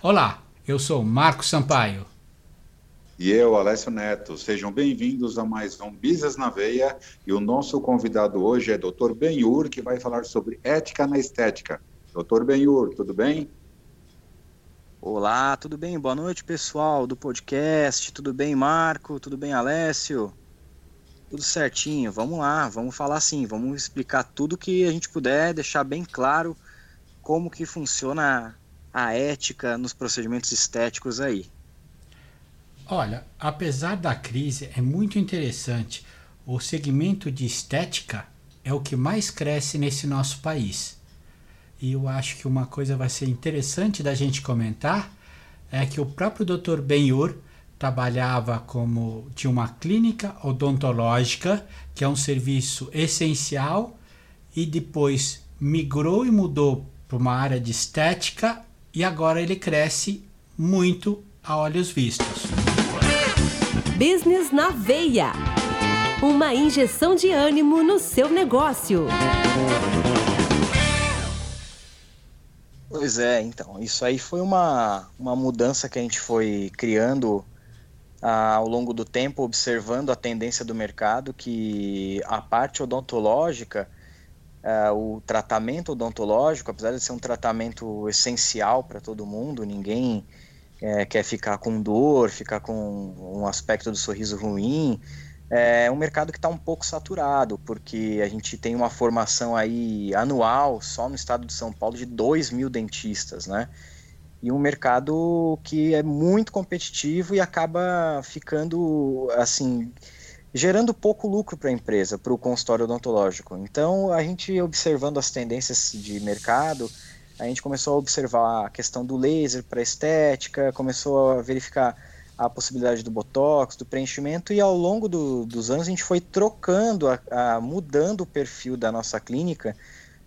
Olá, eu sou Marco Sampaio. E eu, Alessio Neto. Sejam bem-vindos a mais um Business na Veia. E o nosso convidado hoje é Dr. Benhur, que vai falar sobre ética na estética. Dr. Benhur, tudo bem? Olá, tudo bem? Boa noite, pessoal do podcast. Tudo bem, Marco? Tudo bem, Alessio? Tudo certinho. Vamos lá, vamos falar assim, vamos explicar tudo que a gente puder, deixar bem claro como que funciona a ética nos procedimentos estéticos aí. Olha, apesar da crise, é muito interessante. O segmento de estética é o que mais cresce nesse nosso país. E eu acho que uma coisa vai ser interessante da gente comentar é que o próprio Dr. Benhur trabalhava como tinha uma clínica odontológica, que é um serviço essencial, e depois migrou e mudou para uma área de estética e agora ele cresce muito a olhos vistos. Business na veia. Uma injeção de ânimo no seu negócio. Pois é, então, isso aí foi uma, uma mudança que a gente foi criando ah, ao longo do tempo, observando a tendência do mercado, que a parte odontológica, ah, o tratamento odontológico, apesar de ser um tratamento essencial para todo mundo, ninguém é, quer ficar com dor, ficar com um aspecto do sorriso ruim, é um mercado que está um pouco saturado, porque a gente tem uma formação aí anual, só no estado de São Paulo, de 2 mil dentistas, né? E um mercado que é muito competitivo e acaba ficando, assim, gerando pouco lucro para a empresa, para o consultório odontológico. Então, a gente observando as tendências de mercado, a gente começou a observar a questão do laser para estética, começou a verificar a possibilidade do botox, do preenchimento, e ao longo do, dos anos a gente foi trocando, a, a, mudando o perfil da nossa clínica,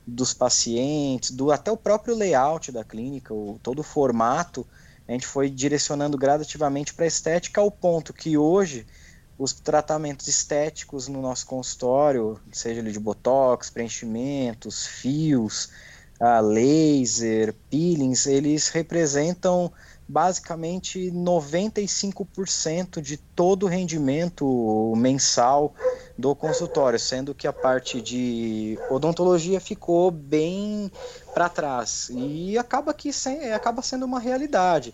dos pacientes, do até o próprio layout da clínica, o, todo o formato, a gente foi direcionando gradativamente para a estética ao ponto que hoje os tratamentos estéticos no nosso consultório, seja ele de botox, preenchimentos, fios, uh, laser, peelings, eles representam basicamente 95% de todo o rendimento mensal do consultório, sendo que a parte de odontologia ficou bem para trás e acaba que sem, acaba sendo uma realidade.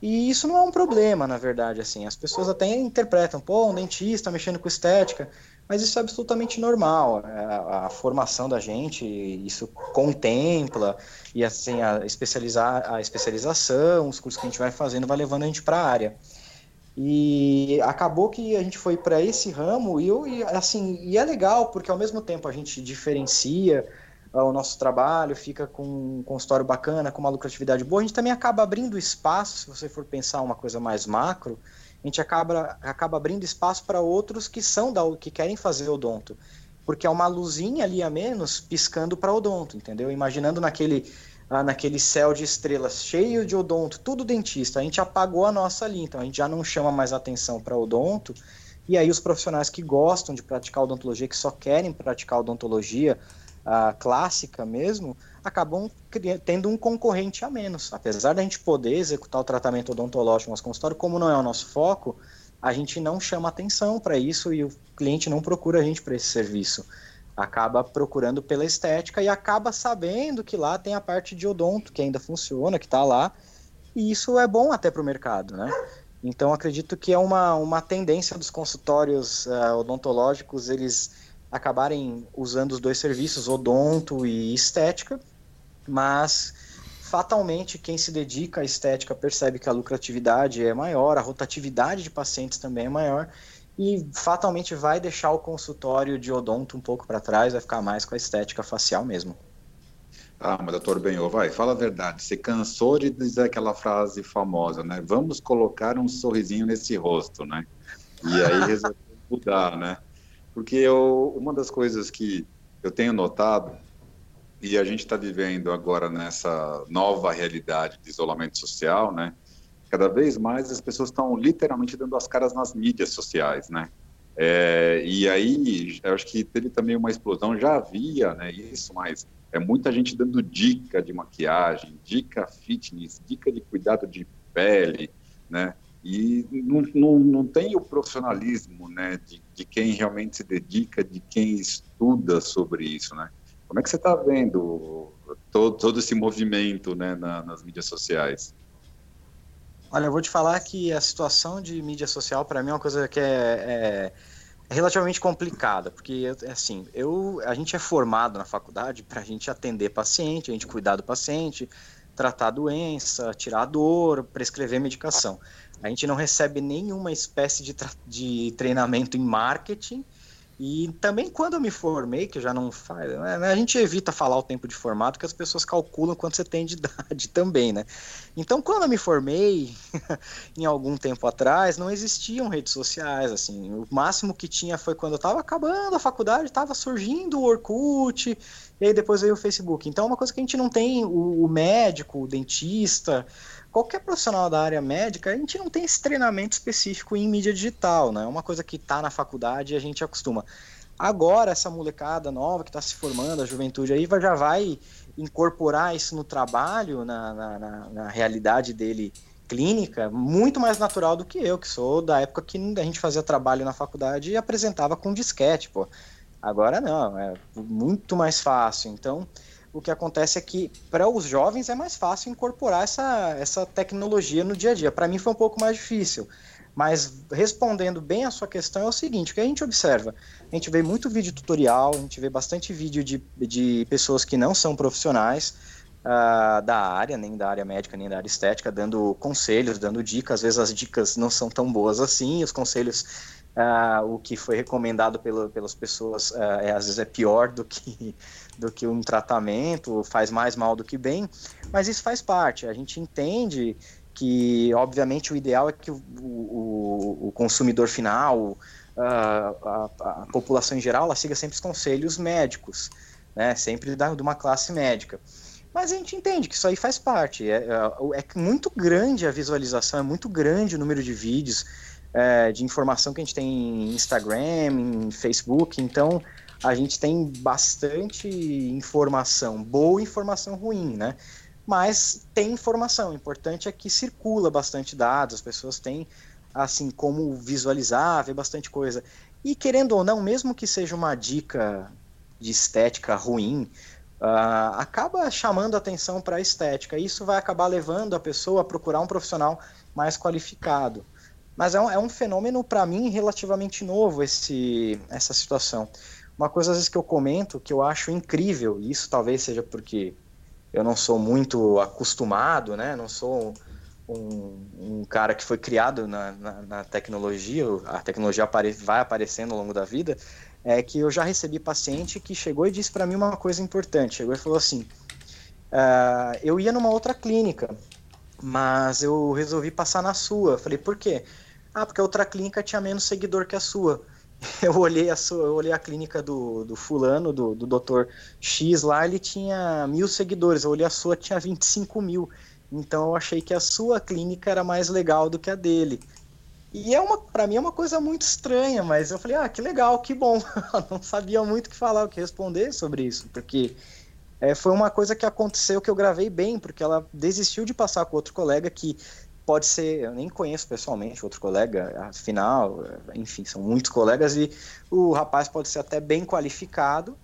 E isso não é um problema, na verdade, assim. As pessoas até interpretam, pô, um dentista mexendo com estética mas isso é absolutamente normal. A, é, a, formação da gente, isso contempla, e assim, a, especializar, a especialização, os cursos que a gente vai fazendo, vai levando a gente para a área. E acabou que a gente foi para esse ramo, e, eu, e, assim, e é legal, porque ao mesmo tempo a gente diferencia o nosso trabalho, fica com um consultório bacana, com uma lucratividade boa, a gente também acaba abrindo espaço, se você for pensar uma coisa mais macro, a gente acaba, acaba abrindo espaço para outros que são da que querem fazer odonto. Porque é uma luzinha ali a menos piscando para odonto, entendeu? Imaginando naquele, ah, naquele céu de estrelas cheio de odonto, tudo dentista, a gente apagou a nossa ali, então a gente já não chama mais atenção para odonto. E aí os profissionais que gostam de praticar odontologia, que só querem praticar odontologia ah, clássica mesmo, acabam tendo um concorrente a menos. Apesar da gente poder executar o tratamento odontológico no nosso consultório, como não é o nosso foco, a gente não chama atenção para isso e o cliente não procura a gente para esse serviço. Acaba procurando pela estética e acaba sabendo que lá tem a parte de odonto que ainda funciona, que está lá, e isso é bom até para o mercado, né? Então acredito que é uma, uma tendência dos consultórios uh, odontológicos eles acabarem usando os dois serviços, odonto e estética, mas fatalmente quem se dedica à estética percebe que a lucratividade é maior, a rotatividade de pacientes também é maior e fatalmente vai deixar o consultório de odonto um pouco para trás, vai ficar mais com a estética facial mesmo. Ah, mas doutor Benhor, vai, fala a verdade. Você cansou de dizer aquela frase famosa, né? Vamos colocar um sorrisinho nesse rosto, né? E aí resolveu mudar, né? Porque eu, uma das coisas que eu tenho notado e a gente está vivendo agora nessa nova realidade de isolamento social, né? Cada vez mais as pessoas estão literalmente dando as caras nas mídias sociais, né? É, e aí, eu acho que teve também uma explosão, já havia né, isso, mas É muita gente dando dica de maquiagem, dica fitness, dica de cuidado de pele, né? E não, não, não tem o profissionalismo, né, de, de quem realmente se dedica, de quem estuda sobre isso, né? Como é que você está vendo todo, todo esse movimento, né, na, nas mídias sociais? Olha, eu vou te falar que a situação de mídia social para mim é uma coisa que é, é, relativamente complicada, porque assim, eu, a gente é formado na faculdade para a gente atender paciente, a gente cuidar do paciente, tratar a doença, tirar a dor, prescrever medicação. A gente não recebe nenhuma espécie de, de treinamento em marketing e também quando eu me formei, que já não faz, né, a gente evita falar o tempo de formato, que as pessoas calculam quanto você tem de idade também, né? Então, quando eu me formei, em algum tempo atrás, não existiam redes sociais, assim, o máximo que tinha foi quando eu estava acabando a faculdade, estava surgindo o Orkut, e aí depois veio o Facebook. Então, é uma coisa que a gente não tem, o, o médico, o dentista, qualquer profissional da área médica, a gente não tem esse treinamento específico em mídia digital, né? É uma coisa que está na faculdade e a gente acostuma. Agora, essa molecada nova que está se formando, a juventude aí, já vai incorporar isso no trabalho, na, na, na, na realidade dele clínica, muito mais natural do que eu, que sou da época que a gente fazia trabalho na faculdade e apresentava com disquete, pô. Agora não, é muito mais fácil. Então, o que acontece é que para os jovens é mais fácil incorporar essa, essa tecnologia no dia a dia. Para mim foi um pouco mais difícil. Mas respondendo bem a sua questão é o seguinte, o que a gente observa? A gente vê muito vídeo tutorial, a gente vê bastante vídeo de, de pessoas que não são profissionais uh, da área, nem da área médica, nem da área estética, dando conselhos, dando dicas. Às vezes as dicas não são tão boas assim, os conselhos Uh, o que foi recomendado pelo, pelas pessoas uh, é, às vezes é pior do que, do que um tratamento, faz mais mal do que bem, mas isso faz parte. A gente entende que, obviamente, o ideal é que o, o, o consumidor final, uh, a, a, população em geral, ela siga sempre os conselhos médicos, né? sempre da, de uma classe médica. Mas a gente entende que isso aí faz parte. É, é, é muito grande a visualização, é muito grande o número de vídeos é, de informação que a gente tem em Instagram, em Facebook, então a gente tem bastante informação, boa informação ruim, né? Mas tem informação, o importante é que circula bastante dados, as pessoas têm assim como visualizar, ver bastante coisa. E querendo ou não, mesmo que seja uma dica de estética ruim, uh, acaba chamando atenção para a estética. Isso vai acabar levando a pessoa a procurar um profissional mais qualificado. Mas é um, é um fenômeno, para mim, relativamente novo esse, essa situação. Uma coisa, às vezes, que eu comento, que eu acho incrível, e isso talvez seja porque eu não sou muito acostumado, né? Não sou um, um cara que foi criado na, na, na tecnologia, a tecnologia apare, vai aparecendo ao longo da vida, é que eu já recebi paciente que chegou e disse para mim uma coisa importante. Chegou e falou assim: uh, eu ia numa outra clínica, mas eu resolvi passar na sua. Falei, por quê? Ah, porque a outra clínica tinha menos seguidor que a sua. Eu olhei a, sua, eu olhei a clínica do, do fulano, do, do Dr. X lá, ele tinha mil seguidores. Eu olhei a sua, tinha 25 mil. Então eu achei que a sua clínica era mais legal do que a dele. E é uma, para mim é uma coisa muito estranha, mas eu falei, ah, que legal, que bom. eu não sabia muito o que falar, o que responder sobre isso, porque é, foi uma coisa que aconteceu que eu gravei bem, porque ela desistiu de passar com outro colega que pode ser, eu nem conheço pessoalmente outro colega, afinal, enfim, são muitos colegas e o rapaz pode ser até bem qualificado,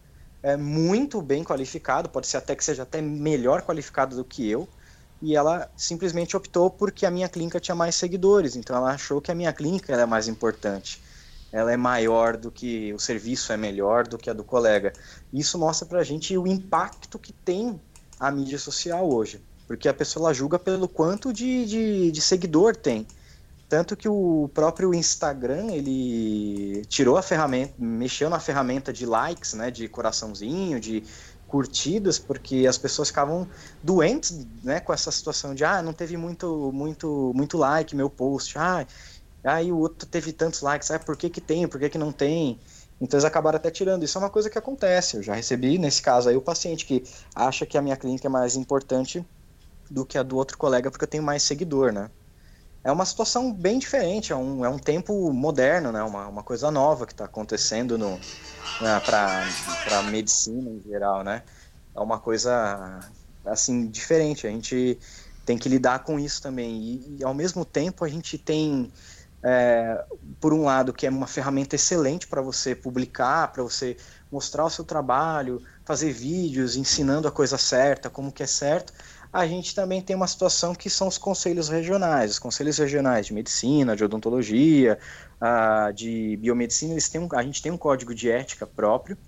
é muito bem qualificado, pode ser até que seja até melhor qualificado do que eu, e ela simplesmente optou porque a minha clínica tinha mais seguidores, então ela achou que a minha clínica é mais importante. Ela é maior do que o serviço é melhor do que a do colega. Isso mostra pra gente o impacto que tem a mídia social hoje. Porque a pessoa julga pelo quanto de, de, de seguidor tem. Tanto que o próprio Instagram, ele tirou a ferramenta, mexeu na ferramenta de likes, né, de coraçãozinho, de curtidas, porque as pessoas ficavam doentes, né, com essa situação de, ah, não teve muito, muito, muito like meu post, ah, aí o outro teve tantos likes, ah, por que que tem, por que que não tem? Então eles acabaram até tirando. Isso é uma coisa que acontece. Eu já recebi, nesse caso aí, o paciente que acha que a minha clínica é mais importante do que a do outro colega porque eu tenho mais seguidor, né? É uma situação bem diferente, é um, é um tempo moderno, né? Uma, uma coisa nova que está acontecendo no, né, para medicina em geral, né? é uma coisa assim diferente. A gente tem que lidar com isso também. E, e ao mesmo tempo a gente tem, é, por um lado, que é uma ferramenta excelente para você publicar, para você mostrar o seu trabalho, fazer vídeos ensinando a coisa certa, como que é certo. A gente também tem uma situação que são os conselhos regionais. Os conselhos regionais de medicina, de odontologia, uh, de biomedicina, eles têm um, a gente tem um código de ética próprio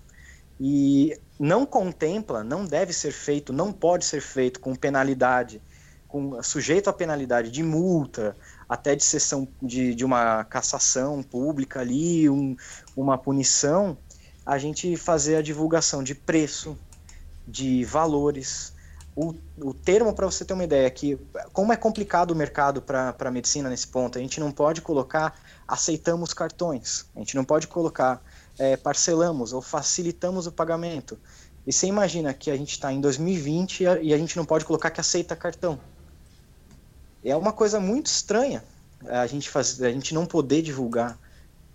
e não contempla, não deve ser feito, não pode ser feito com penalidade com, sujeito a penalidade de multa, até de sessão de, de uma cassação pública ali, um, uma punição, a gente fazer a divulgação de preço, de valores. O, o termo, para você ter uma ideia, que como é complicado o mercado para a medicina nesse ponto, a gente não pode colocar aceitamos cartões, a gente não pode colocar é, parcelamos ou facilitamos o pagamento. E você imagina que a gente está em 2020 e a gente não pode colocar que aceita cartão é uma coisa muito estranha a gente, faz, a gente não poder divulgar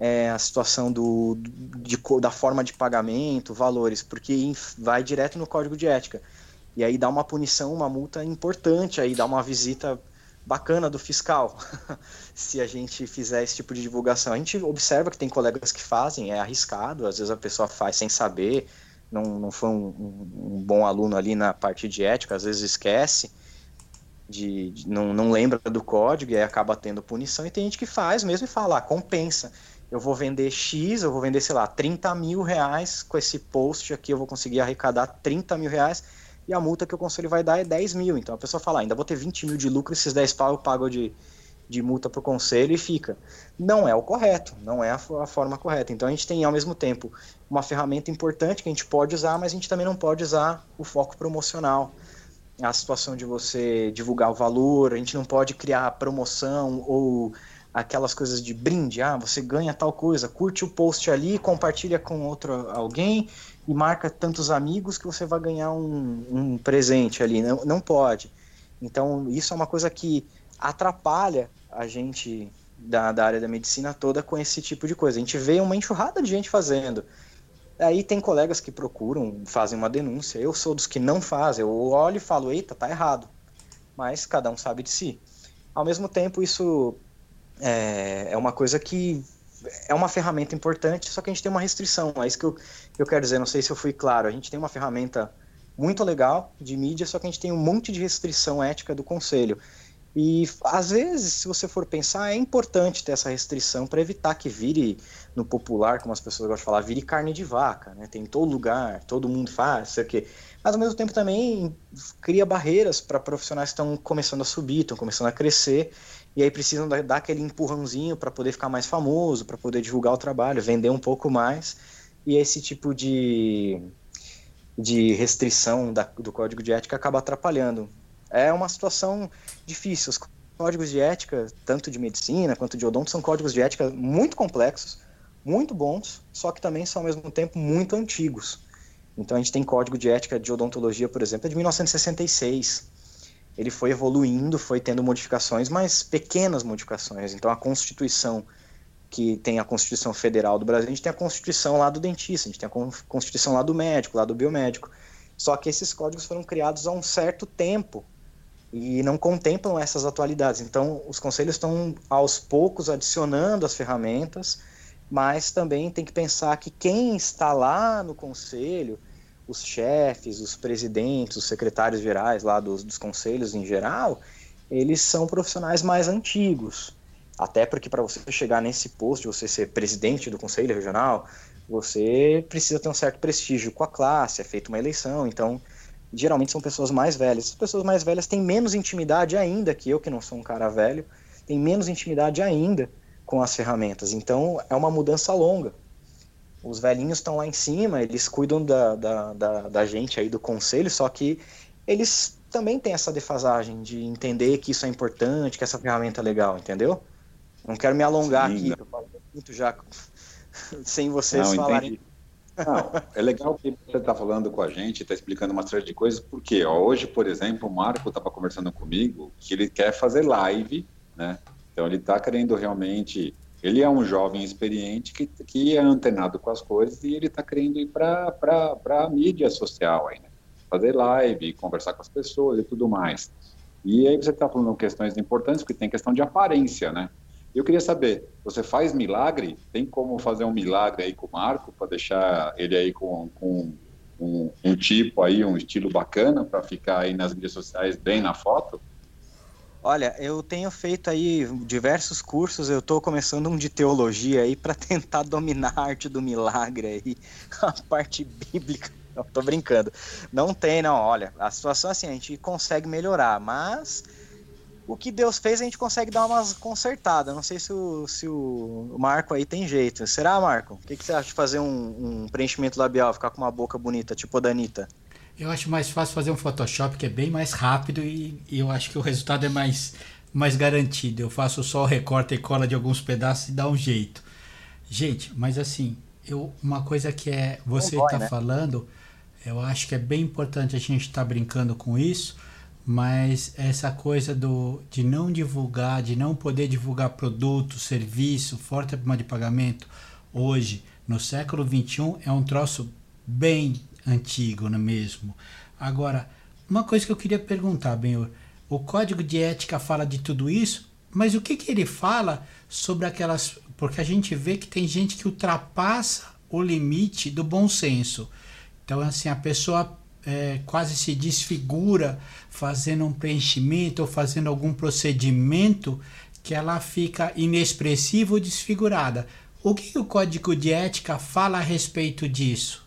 é, a situação do, de, da forma de pagamento, valores, porque vai direto no código de ética. E aí dá uma punição, uma multa importante, aí dá uma visita bacana do fiscal, se a gente fizer esse tipo de divulgação. A gente observa que tem colegas que fazem, é arriscado, às vezes a pessoa faz sem saber, não, não foi um, um, um bom aluno ali na parte de ética, às vezes esquece, de, de, não, não lembra do código e aí acaba tendo punição, e tem gente que faz mesmo e fala, ah, compensa. Eu vou vender X, eu vou vender, sei lá, 30 mil reais com esse post aqui, eu vou conseguir arrecadar 30 mil reais, e a multa que o conselho vai dar é 10 mil. Então a pessoa fala, ah, ainda vou ter 20 mil de lucro, esses 10 pau eu pago de, de multa para o conselho e fica. Não é o correto, não é a, a, forma correta. Então a gente tem ao mesmo tempo uma ferramenta importante que a gente pode usar, mas a gente também não pode usar o foco promocional a situação de você divulgar o valor, a gente não pode criar promoção ou aquelas coisas de brinde, ah, você ganha tal coisa, curte o post ali, compartilha com outro alguém e marca tantos amigos que você vai ganhar um, um presente ali, não, não pode. Então, isso é uma coisa que atrapalha a gente da, da área da medicina toda com esse tipo de coisa. A gente vê uma enxurrada de gente fazendo. Aí tem colegas que procuram, fazem uma denúncia. Eu sou dos que não fazem. Eu olho e falo, eita, tá errado. Mas cada um sabe de si. Ao mesmo tempo, isso é, é uma coisa que é uma ferramenta importante, só que a gente tem uma restrição. É isso que eu, eu quero dizer. Não sei se eu fui claro. A gente tem uma ferramenta muito legal de mídia, só que a gente tem um monte de restrição ética do conselho. E às vezes, se você for pensar, é importante ter essa restrição para evitar que vire no popular, como as pessoas gostam de falar, vire carne de vaca, né? Tem em todo lugar, todo mundo faz, sei o quê. Mas ao mesmo tempo também cria barreiras para profissionais que estão começando a subir, estão começando a crescer, e aí precisam dar aquele empurrãozinho para poder ficar mais famoso, para poder divulgar o trabalho, vender um pouco mais. E esse tipo de, de restrição da, do código de ética acaba atrapalhando é uma situação difícil. Os códigos de ética, tanto de medicina quanto de odonto, são códigos de ética muito complexos, muito bons, só que também são ao mesmo tempo muito antigos. Então a gente tem código de ética de odontologia, por exemplo, é de 1966. Ele foi evoluindo, foi tendo modificações, mas pequenas modificações. Então a Constituição, que tem a Constituição Federal do Brasil, a gente tem a Constituição lá do dentista, a gente tem a Constituição lá do médico, lá do biomédico. Só que esses códigos foram criados há um certo tempo e não contemplam essas atualidades. Então, os conselhos estão aos poucos adicionando as ferramentas, mas também tem que pensar que quem está lá no conselho, os chefes, os presidentes, os secretários gerais lá dos, dos conselhos em geral, eles são profissionais mais antigos. Até porque para você chegar nesse posto, você ser presidente do conselho regional, você precisa ter um certo prestígio com a classe, é feita uma eleição, então geralmente são pessoas mais velhas. As pessoas mais velhas têm menos intimidade ainda que eu, que não sou um cara velho, tem menos intimidade ainda com as ferramentas. Então é uma mudança longa. Os velhinhos estão lá em cima, eles cuidam da, da, da, da, gente aí do conselho, só que eles também têm essa defasagem de entender que isso é importante, que essa ferramenta é legal, entendeu? Não quero me alongar Sim, aqui, eu falo muito já sem vocês não, falarem. Não, é legal que você está falando com a gente, está explicando uma série de coisas, porque ó, hoje, por exemplo, o Marco estava conversando comigo que ele quer fazer live, né? Então ele está querendo realmente. Ele é um jovem experiente que, que é antenado com as coisas e ele está querendo ir para a mídia social aí, né? fazer live, conversar com as pessoas e tudo mais. E aí você está falando questões importantes, porque tem questão de aparência, né? Eu queria saber, você faz milagre? Tem como fazer um milagre aí com o Marco para deixar ele aí com, com um, um, tipo aí, um estilo bacana para ficar aí nas mídias sociais bem na foto? Olha, eu tenho feito aí diversos cursos, eu estou começando um de teologia aí para tentar dominar a arte do milagre aí, a parte bíblica. Não, tô brincando. Não tem, não. Olha, a situação é assim, a gente consegue melhorar, mas o que Deus fez a gente consegue dar umas consertadas. Não sei se o, se o Marco aí tem jeito. Será, Marco? O que, que você acha de fazer um, um, preenchimento labial, ficar com uma boca bonita, tipo a da Anitta? Eu acho mais fácil fazer um Photoshop que é bem mais rápido e, e eu acho que o resultado é mais, mais garantido. Eu faço só o recorte e cola de alguns pedaços e dá um jeito. Gente, mas assim, eu, uma coisa que é você está né? falando, eu acho que é bem importante a gente estar tá brincando com isso mas essa coisa do, de não divulgar, de não poder divulgar produto, serviço, forte de pagamento, hoje, no século XXI, é um troço bem antigo, não é mesmo? Agora, uma coisa que eu queria perguntar, Benhor, o código de ética fala de tudo isso, mas o que, que ele fala sobre aquelas. Porque a gente vê que tem gente que ultrapassa o limite do bom senso. Então, assim, a pessoa é, quase se desfigura fazendo um preenchimento ou fazendo algum procedimento que ela fica inexpressiva ou desfigurada. O que o código de ética fala a respeito disso?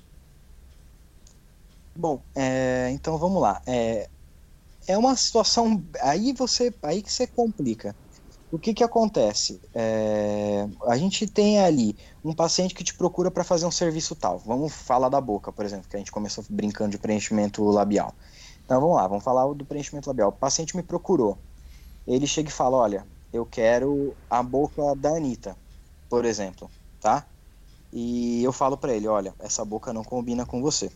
Bom, é, então vamos lá. É, é uma situação aí você aí que você complica o que, que acontece? É, a gente tem ali um paciente que te procura para fazer um serviço tal. Vamos falar da boca, por exemplo, que a gente começou brincando de preenchimento labial. Então vamos lá, vamos falar do preenchimento labial. O paciente me procurou. Ele chega e fala: Olha, eu quero a boca da Anitta, por exemplo, tá? E eu falo para ele: Olha, essa boca não combina com você.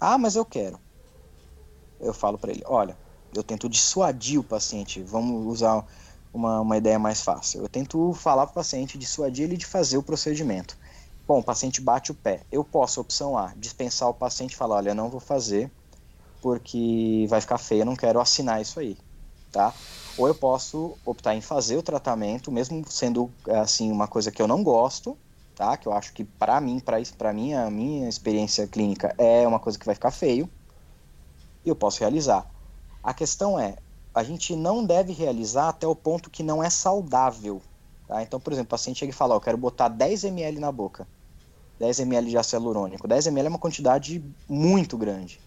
Ah, mas eu quero. Eu falo para ele: Olha, eu tento dissuadir o paciente. Vamos usar uma, uma ideia mais fácil. Eu tento falar para o paciente, dissuadir ele de fazer o procedimento. Bom, o paciente bate o pé. Eu posso, opção A, dispensar o paciente e falar, olha, não vou fazer porque vai ficar feio, eu não quero assinar isso aí, tá? Ou eu posso optar em fazer o tratamento, mesmo sendo assim uma coisa que eu não gosto, tá? Que eu acho que para mim, para para mim a minha experiência clínica é uma coisa que vai ficar feio. E eu posso realizar. A questão é, a gente não deve realizar até o ponto que não é saudável. Tá? Então, por exemplo, o paciente chega e fala, ó, eu quero botar 10 ml na boca, 10 ml de ácido hialurônico. 10 ml é uma quantidade muito grande.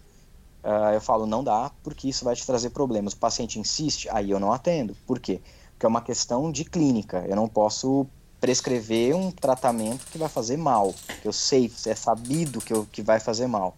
Uh, eu falo, não dá, porque isso vai te trazer problemas. O paciente insiste, aí eu não atendo. Por quê? Porque é uma questão de clínica. Eu não posso prescrever um tratamento que vai fazer mal. Que eu sei, é sabido que, eu, que vai fazer mal.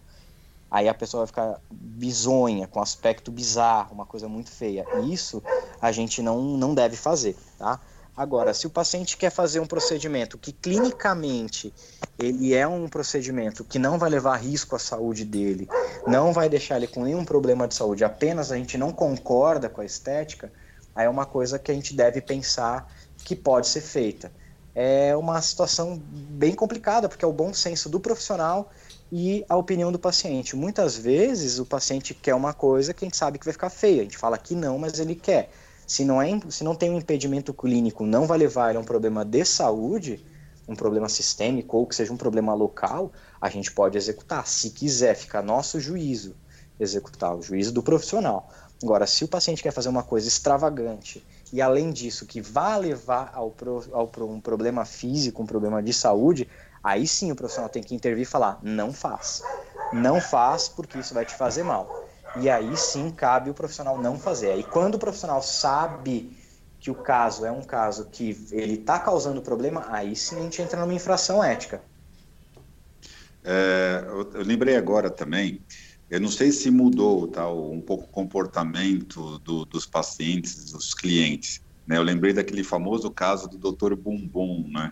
Aí a pessoa vai ficar bizonha, com aspecto bizarro, uma coisa muito feia. Isso a gente não, não deve fazer, tá? Agora, se o paciente quer fazer um procedimento que clinicamente ele é um procedimento que não vai levar risco à saúde dele, não vai deixar ele com nenhum problema de saúde, apenas a gente não concorda com a estética, aí é uma coisa que a gente deve pensar que pode ser feita. É uma situação bem complicada, porque é o bom senso do profissional e a opinião do paciente. Muitas vezes o paciente quer uma coisa que a gente sabe que vai ficar feia. A gente fala que não, mas ele quer. Se não, é, se não tem um impedimento clínico, não vai levar ele a um problema de saúde, um problema sistêmico ou que seja um problema local, a gente pode executar. Se quiser, fica nosso juízo executar, o juízo do profissional. Agora, se o paciente quer fazer uma coisa extravagante e além disso que vai levar ao, pro, ao um problema físico, um problema de saúde, Aí sim o profissional tem que intervir e falar: não faz. Não faz porque isso vai te fazer mal. E aí sim cabe o profissional não fazer. Aí quando o profissional sabe que o caso é um caso que ele está causando problema, aí sim a gente entra numa infração ética. É, eu, eu, lembrei agora também, eu não sei se mudou tá, um pouco o comportamento do, dos pacientes, dos clientes. Né? Eu lembrei daquele famoso caso do Dr. Bumbum, né?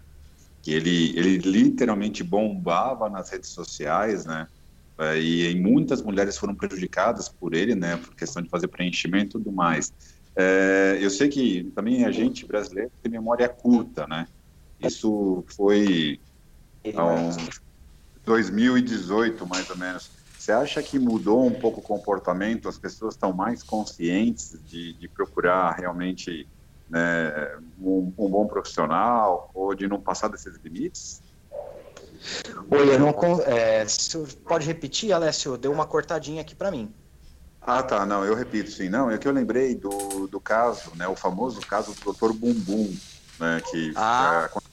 que ele, ele literalmente bombava nas redes sociais, né? É, e, muitas mulheres foram prejudicadas por ele, né? Por questão de fazer preenchimento e tudo mais. É, eu sei que também a gente brasileiro tem memória curta, né? Isso foi em 2018, mais ou menos. Você acha que mudou um pouco o comportamento? As pessoas estão mais conscientes de, de procurar realmente né, um, um, bom profissional ou de não passar desses limites? Oi, eu não. É, pode repetir, Alessio? Deu uma cortadinha aqui para mim. Ah, tá. Não, eu repito, sim. Não, é que eu lembrei do, do caso, né, o famoso caso do Dr. Bumbum, né, que ah. é,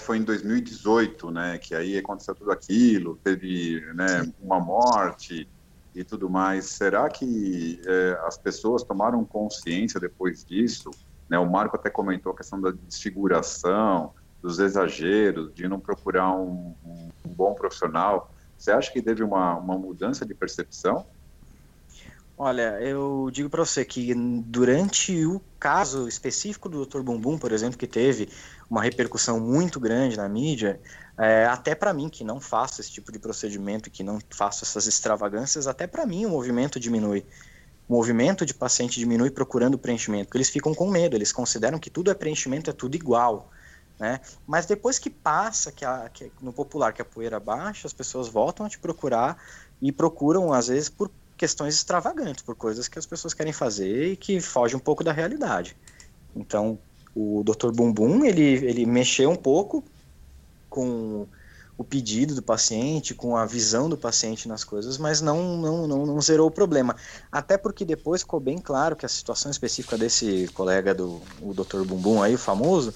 foi em 2018, né, que aí aconteceu tudo aquilo, teve né, uma morte e tudo mais. Será que é, as pessoas tomaram consciência depois disso? Né, o Marco até comentou a questão da desfiguração, dos exageros, de não procurar um, um, um bom profissional. Você acha que teve uma, uma mudança de percepção? Olha, eu digo para você que durante o caso específico do Dr. Bumbum, por exemplo, que teve uma repercussão muito grande na mídia, é, até para mim que não faço esse tipo de procedimento, que não faço essas extravagâncias, até para mim o movimento diminui. O movimento de paciente diminui procurando preenchimento, porque eles ficam com medo, eles consideram que tudo é preenchimento, é tudo igual. Né? Mas depois que passa, que, a, que no popular que a poeira baixa, as pessoas voltam a te procurar e procuram, às vezes, por questões extravagantes, por coisas que as pessoas querem fazer e que fogem um pouco da realidade. Então, o Dr. Bumbum, ele, ele mexeu um pouco com o pedido do paciente, com a visão do paciente nas coisas, mas não, não, não, não zerou o problema. Até porque depois ficou bem claro que a situação específica desse colega do o Dr. Bumbum aí, o famoso,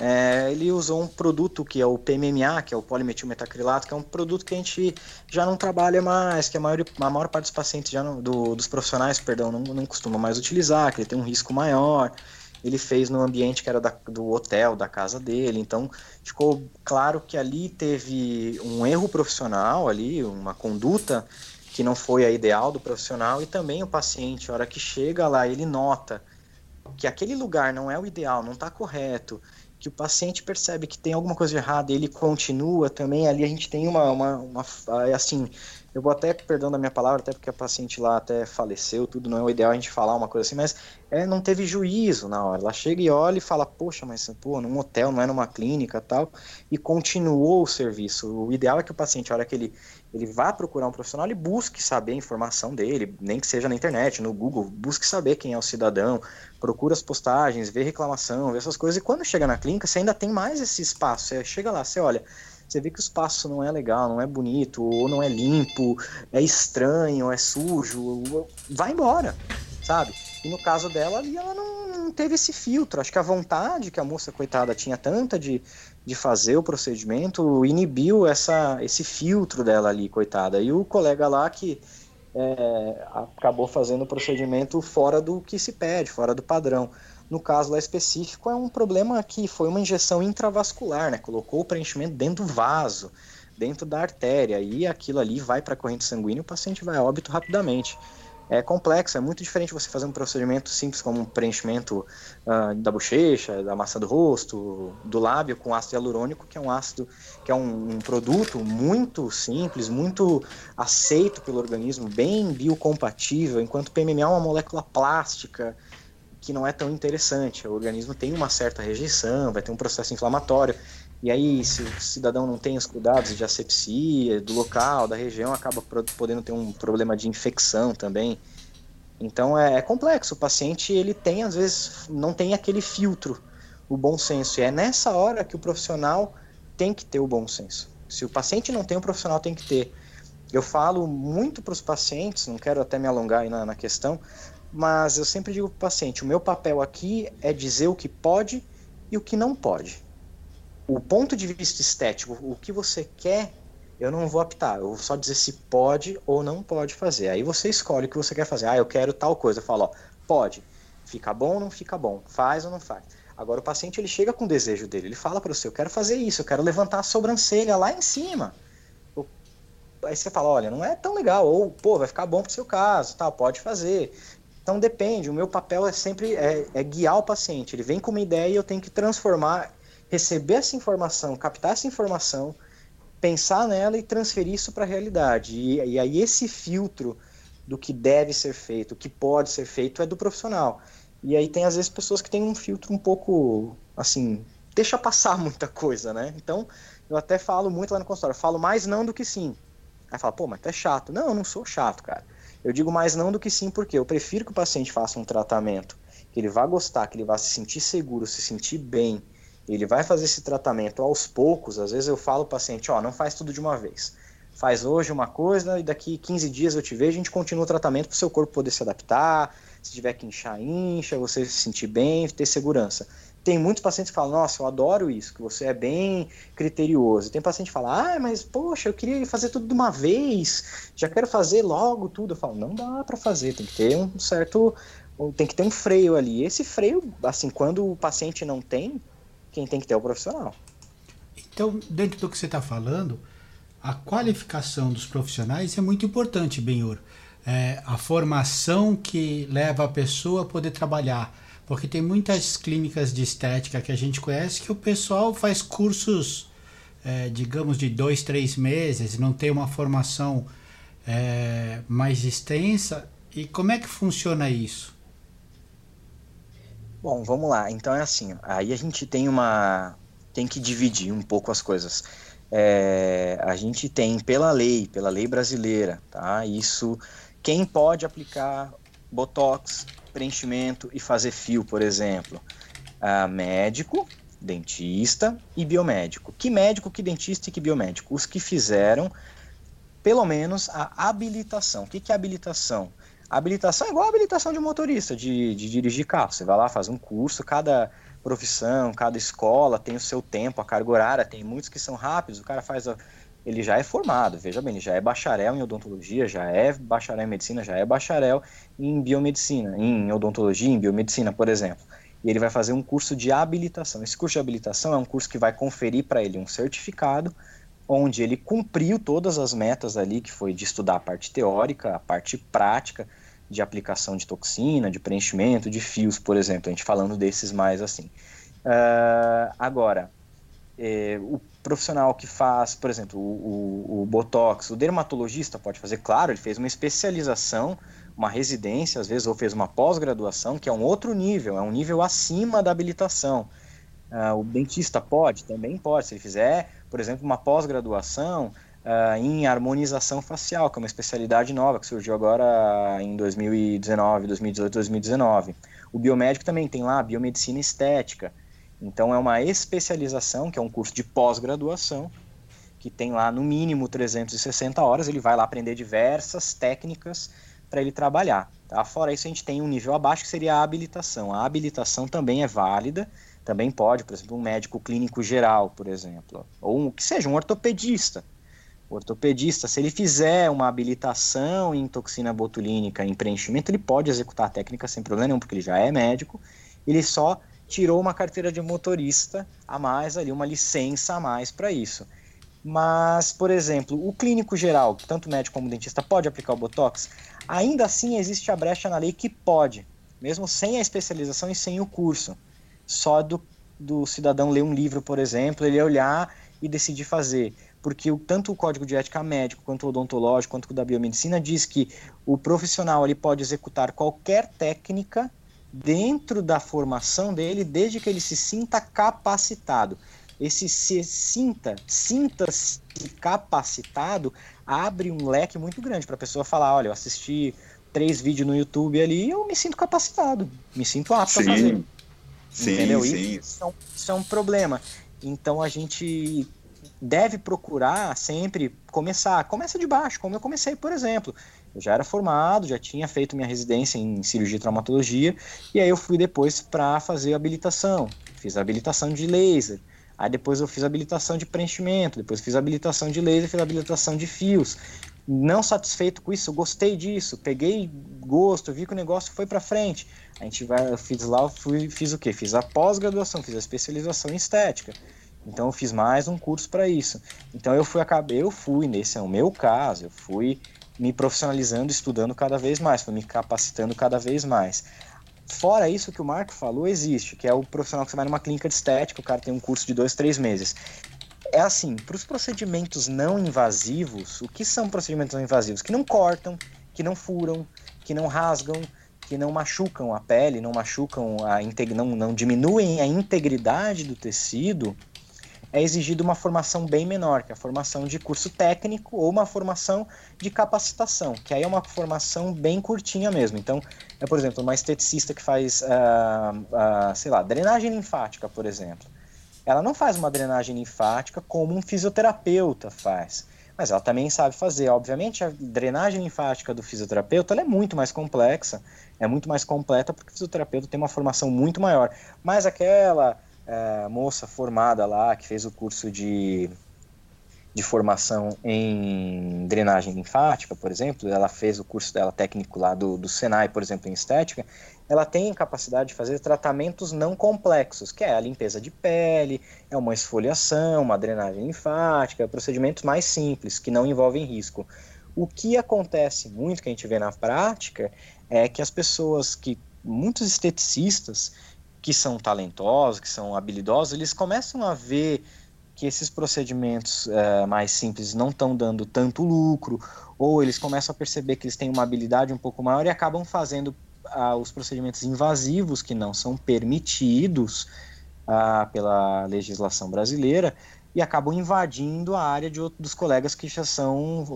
é, ele usou um produto que é o PMMA, que é o polimetilmetacrilato, que é um produto que a gente já não trabalha mais, que a maior, a maior parte dos pacientes, já não, do, dos profissionais, perdão, não, não costuma mais utilizar, que ele tem um risco maior. Ele fez no ambiente que era da, do hotel, da casa dele, então ficou claro que ali teve um erro profissional, ali, uma conduta que não foi a ideal do profissional, e também o paciente, a hora que chega lá, ele nota que aquele lugar não é o ideal, não está correto, que o paciente percebe que tem alguma coisa errada ele continua também, ali a gente tem uma, uma, uma, assim, eu vou até, perdão da minha palavra, até porque a paciente lá até faleceu, tudo não é o ideal a gente falar uma coisa assim, mas é, não teve juízo na hora, ela chega e olha e fala, poxa, mas pô, num hotel, não é numa clínica tal, e continuou o serviço, o ideal é que o paciente, a hora que ele ele vá procurar um profissional e busque saber a informação dele, nem que seja na internet, no Google, busque saber quem é o cidadão, procura as postagens, vê reclamação, vê essas coisas, e quando chega na clínica, você ainda tem mais esse espaço, você chega lá, você olha, você vê que o espaço não é legal, não é bonito, ou não é limpo, é estranho, é sujo, vai embora, sabe? E no caso dela ali, ela não, não teve esse filtro. Acho que a vontade que a moça, coitada, tinha tanta de, de fazer o procedimento inibiu essa, esse filtro dela ali, coitada. E o colega lá que é, acabou fazendo o procedimento fora do que se pede, fora do padrão. No caso lá específico, é um problema que foi uma injeção intravascular, né? Colocou o preenchimento dentro do vaso, dentro da artéria, e aquilo ali vai para a corrente sanguínea e o paciente vai a óbito rapidamente é complexo, é muito diferente você fazer um procedimento simples como um preenchimento uh, da bochecha, da massa do rosto, do lábio com ácido hialurônico, que é um ácido, que é um, um, produto muito simples, muito aceito pelo organismo, bem biocompatível, enquanto PMMA é uma molécula plástica que não é tão interessante. O organismo tem uma certa rejeição, vai ter um processo inflamatório. E aí, se o cidadão não tem os cuidados de asepsia, do local, da região, acaba podendo ter um problema de infecção também. Então é, é, complexo. O paciente ele tem às vezes não tem aquele filtro, o bom senso. E é nessa hora que o profissional tem que ter o bom senso. Se o paciente não tem, o profissional tem que ter. Eu falo muito para os pacientes, não quero até me alongar aí na, na questão, mas eu sempre digo para o paciente: o meu papel aqui é dizer o que pode e o que não pode o ponto de vista estético, o que você quer, eu não vou optar. Eu vou só dizer se pode ou não pode fazer. Aí você escolhe o que você quer fazer. Ah, eu quero tal coisa. Eu falo, ó, pode. Fica bom ou não fica bom? Faz ou não faz? Agora o paciente ele chega com o desejo dele. Ele fala para você, eu quero fazer isso, eu quero levantar a sobrancelha lá em cima. Aí você fala, olha, não é tão legal. Ou, pô, vai ficar bom pro seu caso, tal, pode fazer. Então depende. O meu papel é sempre é, é guiar o paciente. Ele vem com uma ideia e eu tenho que transformar receber essa informação, captar essa informação, pensar nela e transferir isso para a realidade. E, e, aí esse filtro do que deve ser feito, o que pode ser feito, é do profissional. E aí tem às vezes pessoas que têm um filtro um pouco assim, deixa passar muita coisa, né? Então eu até falo muito lá no consultório, falo mais não do que sim. Aí fala, pô, mas tu é chato. Não, eu não sou chato, cara. Eu digo mais não do que sim, porque eu prefiro que o paciente faça um tratamento que ele vá gostar, que ele vá se sentir seguro, se sentir bem. Ele vai fazer esse tratamento aos poucos. Às vezes eu falo ao paciente, ó, não faz tudo de uma vez. Faz hoje uma coisa e daqui 15 dias eu te vejo, a gente continua o tratamento para o seu corpo poder se adaptar. Se tiver que inchar, incha, você se sentir bem, ter segurança. Tem muitos pacientes que falam, nossa, eu adoro isso, que você é bem criterioso. Tem paciente que fala, ah, mas poxa, eu queria fazer tudo de uma vez, já quero fazer logo tudo. Eu falo, não dá para fazer, tem que ter um certo, tem que ter um freio ali. Esse freio, assim, quando o paciente não tem, quem tem que ter é o profissional. Então, dentro do que você está falando, a qualificação dos profissionais é muito importante, Benhor. É, a formação que leva a pessoa a poder trabalhar porque tem muitas clínicas de estética que a gente conhece que o pessoal faz cursos, é, digamos, de dois, três meses, não tem uma formação é, mais extensa. E como é que funciona isso? Bom, vamos lá. Então é assim, aí a gente tem uma. tem que dividir um pouco as coisas. É, a gente tem pela lei, pela lei brasileira, tá? Isso, quem pode aplicar Botox, preenchimento e fazer fio, por exemplo. Ah, médico, dentista e biomédico. Que médico, que dentista e que biomédico? Os que fizeram pelo menos a habilitação. O que, que é habilitação? Habilitação é igual a habilitação de motorista, de, de dirigir carro. Você vai lá, faz um curso, cada profissão, cada escola tem o seu tempo, a carga horária, tem muitos que são rápidos, o cara faz a, ele já é formado, veja bem, ele já é bacharel em odontologia, já é bacharel em medicina, já é bacharel em biomedicina, em odontologia, em biomedicina, por exemplo. E ele vai fazer um curso de habilitação. Esse curso de habilitação é um curso que vai conferir para ele um certificado onde ele cumpriu todas as metas ali, que foi de estudar a parte teórica, a parte prática de aplicação de toxina, de preenchimento, de fios, por exemplo. A gente falando desses mais assim. Uh, agora, eh, o profissional que faz, por exemplo, o, o, o, Botox, o dermatologista pode fazer, claro, ele fez uma especialização, uma residência, às vezes, ou fez uma pós-graduação, que é um outro nível, é um nível acima da habilitação. Uh, o dentista pode? Também pode. Se ele fizer, por exemplo, uma pós-graduação uh, em harmonização facial, que é uma especialidade nova que surgiu agora em 2019, 2018, 2019. O biomédico também tem lá biomedicina estética, então é uma especialização, que é um curso de pós-graduação, que tem lá no mínimo 360 horas, ele vai lá aprender diversas técnicas para ele trabalhar. Tá? Fora isso, a gente tem um nível abaixo que seria a habilitação. A habilitação também é válida, também pode, por exemplo, um médico clínico geral, por exemplo, ou um, que seja um ortopedista. O ortopedista, se ele fizer uma habilitação em toxina botulínica, em preenchimento, ele pode executar a técnica sem problema nenhum, porque ele já é médico, ele só tirou uma carteira de motorista a mais ali, uma licença a mais para isso. Mas, por exemplo, o clínico geral, tanto médico como dentista, pode aplicar o Botox? Ainda assim, existe a brecha na lei que pode, mesmo sem a especialização e sem o curso. Só do, do cidadão ler um livro, por exemplo, ele olhar e decidir fazer. Porque tanto o Código de Ética Médico, quanto o odontológico, quanto o da biomedicina, diz que o profissional ele pode executar qualquer técnica dentro da formação dele, desde que ele se sinta capacitado. Esse se sinta, sinta-se capacitado, abre um leque muito grande para a pessoa falar, olha, eu assisti três vídeos no YouTube ali e eu me sinto capacitado, me sinto apto sim, a fazer. Sim, Entendeu? Sim. Isso, é um, isso é um problema. Então a gente deve procurar sempre começar. Começa de baixo, como eu comecei, por exemplo. Eu já era formado, já tinha feito minha residência em cirurgia e traumatologia, e aí eu fui depois para fazer habilitação. Fiz habilitação de laser, aí depois eu fiz habilitação de preenchimento, depois fiz habilitação de laser, fiz habilitação de fios. Não satisfeito com isso, eu gostei disso, peguei gosto, vi que o negócio foi para frente. A gente vai, eu fiz lá, eu fui, fiz o quê? Fiz a pós-graduação, fiz a especialização em estética. Então eu fiz mais um curso para isso. Então eu fui acabei, eu fui nesse é o meu caso, eu fui me profissionalizando, estudando cada vez mais, me capacitando cada vez mais. Fora isso que o Marco falou, existe, que é o profissional que você vai numa clínica de estética, o cara tem um curso de dois, três meses. É assim, para os procedimentos não invasivos, o que são procedimentos não invasivos? Que não cortam, que não furam, que não rasgam, que não machucam a pele, não machucam a não, não diminuem a integridade do tecido, é exigida uma formação bem menor, que é a formação de curso técnico ou uma formação de capacitação, que aí é uma formação bem curtinha mesmo. Então, é, por exemplo, uma esteticista que faz, uh, uh, sei lá, drenagem linfática, por exemplo. Ela não faz uma drenagem linfática como um fisioterapeuta faz, mas ela também sabe fazer. Obviamente, a drenagem linfática do fisioterapeuta é muito mais complexa, é muito mais completa, porque o fisioterapeuta tem uma formação muito maior. Mas aquela é, moça formada lá, que fez o curso de, de formação em drenagem linfática, por exemplo, ela fez o curso dela técnico lá do, do Senai, por exemplo, em estética, ela tem capacidade de fazer tratamentos não complexos, que é a limpeza de pele, é uma esfoliação, uma drenagem linfática, procedimentos mais simples, que não envolvem risco. O que acontece muito, que a gente vê na prática, é que as pessoas que, muitos esteticistas, que são talentosos, que são habilidosos, eles começam a ver que esses procedimentos uh, mais simples não estão dando tanto lucro, ou eles começam a perceber que eles têm uma habilidade um pouco maior e acabam fazendo uh, os procedimentos invasivos que não são permitidos uh, pela legislação brasileira e acabam invadindo a área de outros, dos colegas que já são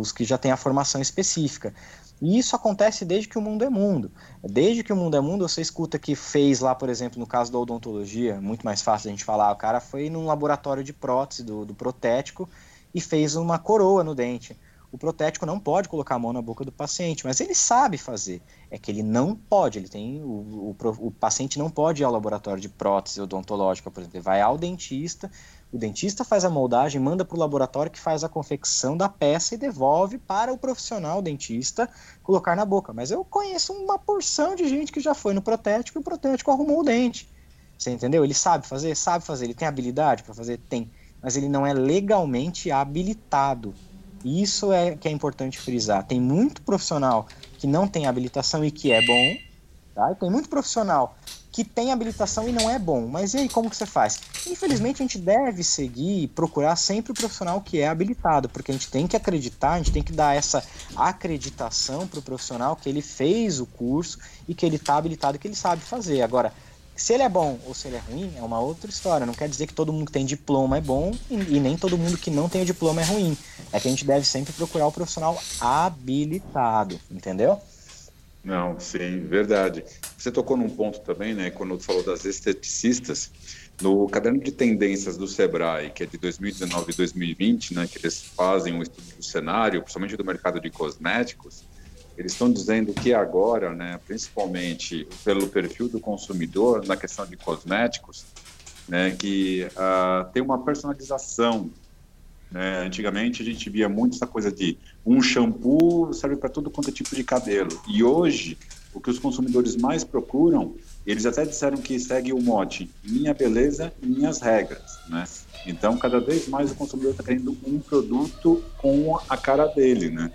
os que já têm a formação específica. E isso acontece desde que o mundo é mundo. Desde que o mundo é mundo, você escuta que fez lá, por exemplo, no caso da odontologia, muito mais fácil a gente falar, o cara foi num laboratório de prótese do, do protético e fez uma coroa no dente. O protético não pode colocar a mão na boca do paciente, mas ele sabe fazer. É que ele não pode, ele tem o, o, o paciente não pode ir ao laboratório de prótese odontológica, por exemplo, ele vai ao dentista o dentista faz a moldagem, manda para o laboratório que faz a confecção da peça e devolve para o profissional dentista colocar na boca. Mas eu conheço uma porção de gente que já foi no protético e o protético arrumou o dente. Você entendeu? Ele sabe fazer? Sabe fazer. Ele tem habilidade para fazer? Tem. Mas ele não é legalmente habilitado. Isso é que é importante frisar. Tem muito profissional que não tem habilitação e que é bom, tá? E tem muito profissional que tem habilitação e não é bom. Mas e aí, como que você faz? Infelizmente, a gente deve seguir e procurar sempre o profissional que é habilitado, porque a gente tem que acreditar, a gente tem que dar essa acreditação para o profissional que ele fez o curso e que ele está habilitado, que ele sabe fazer. Agora, se ele é bom ou se ele é ruim, é uma outra história. Não quer dizer que todo mundo que tem diploma é bom e, e nem todo mundo que não tem o diploma é ruim. É que a gente deve sempre procurar o profissional habilitado, entendeu? Não, sim, verdade. Você tocou num ponto também, né, quando falou das esteticistas, no caderno de tendências do Sebrae, que é de 2019 e 2020, né, que eles fazem um estudo do cenário, principalmente do mercado de cosméticos, eles estão dizendo que agora, né, principalmente pelo perfil do consumidor na questão de cosméticos, né, que uh, tem uma personalização né? Antigamente a gente via muito essa coisa de um shampoo serve para todo quanto é tipo de cabelo. E hoje, o que os consumidores mais procuram, eles até disseram que segue o mote minha beleza, minhas regras. Né? Então, cada vez mais o consumidor está querendo um produto com a cara dele. Né?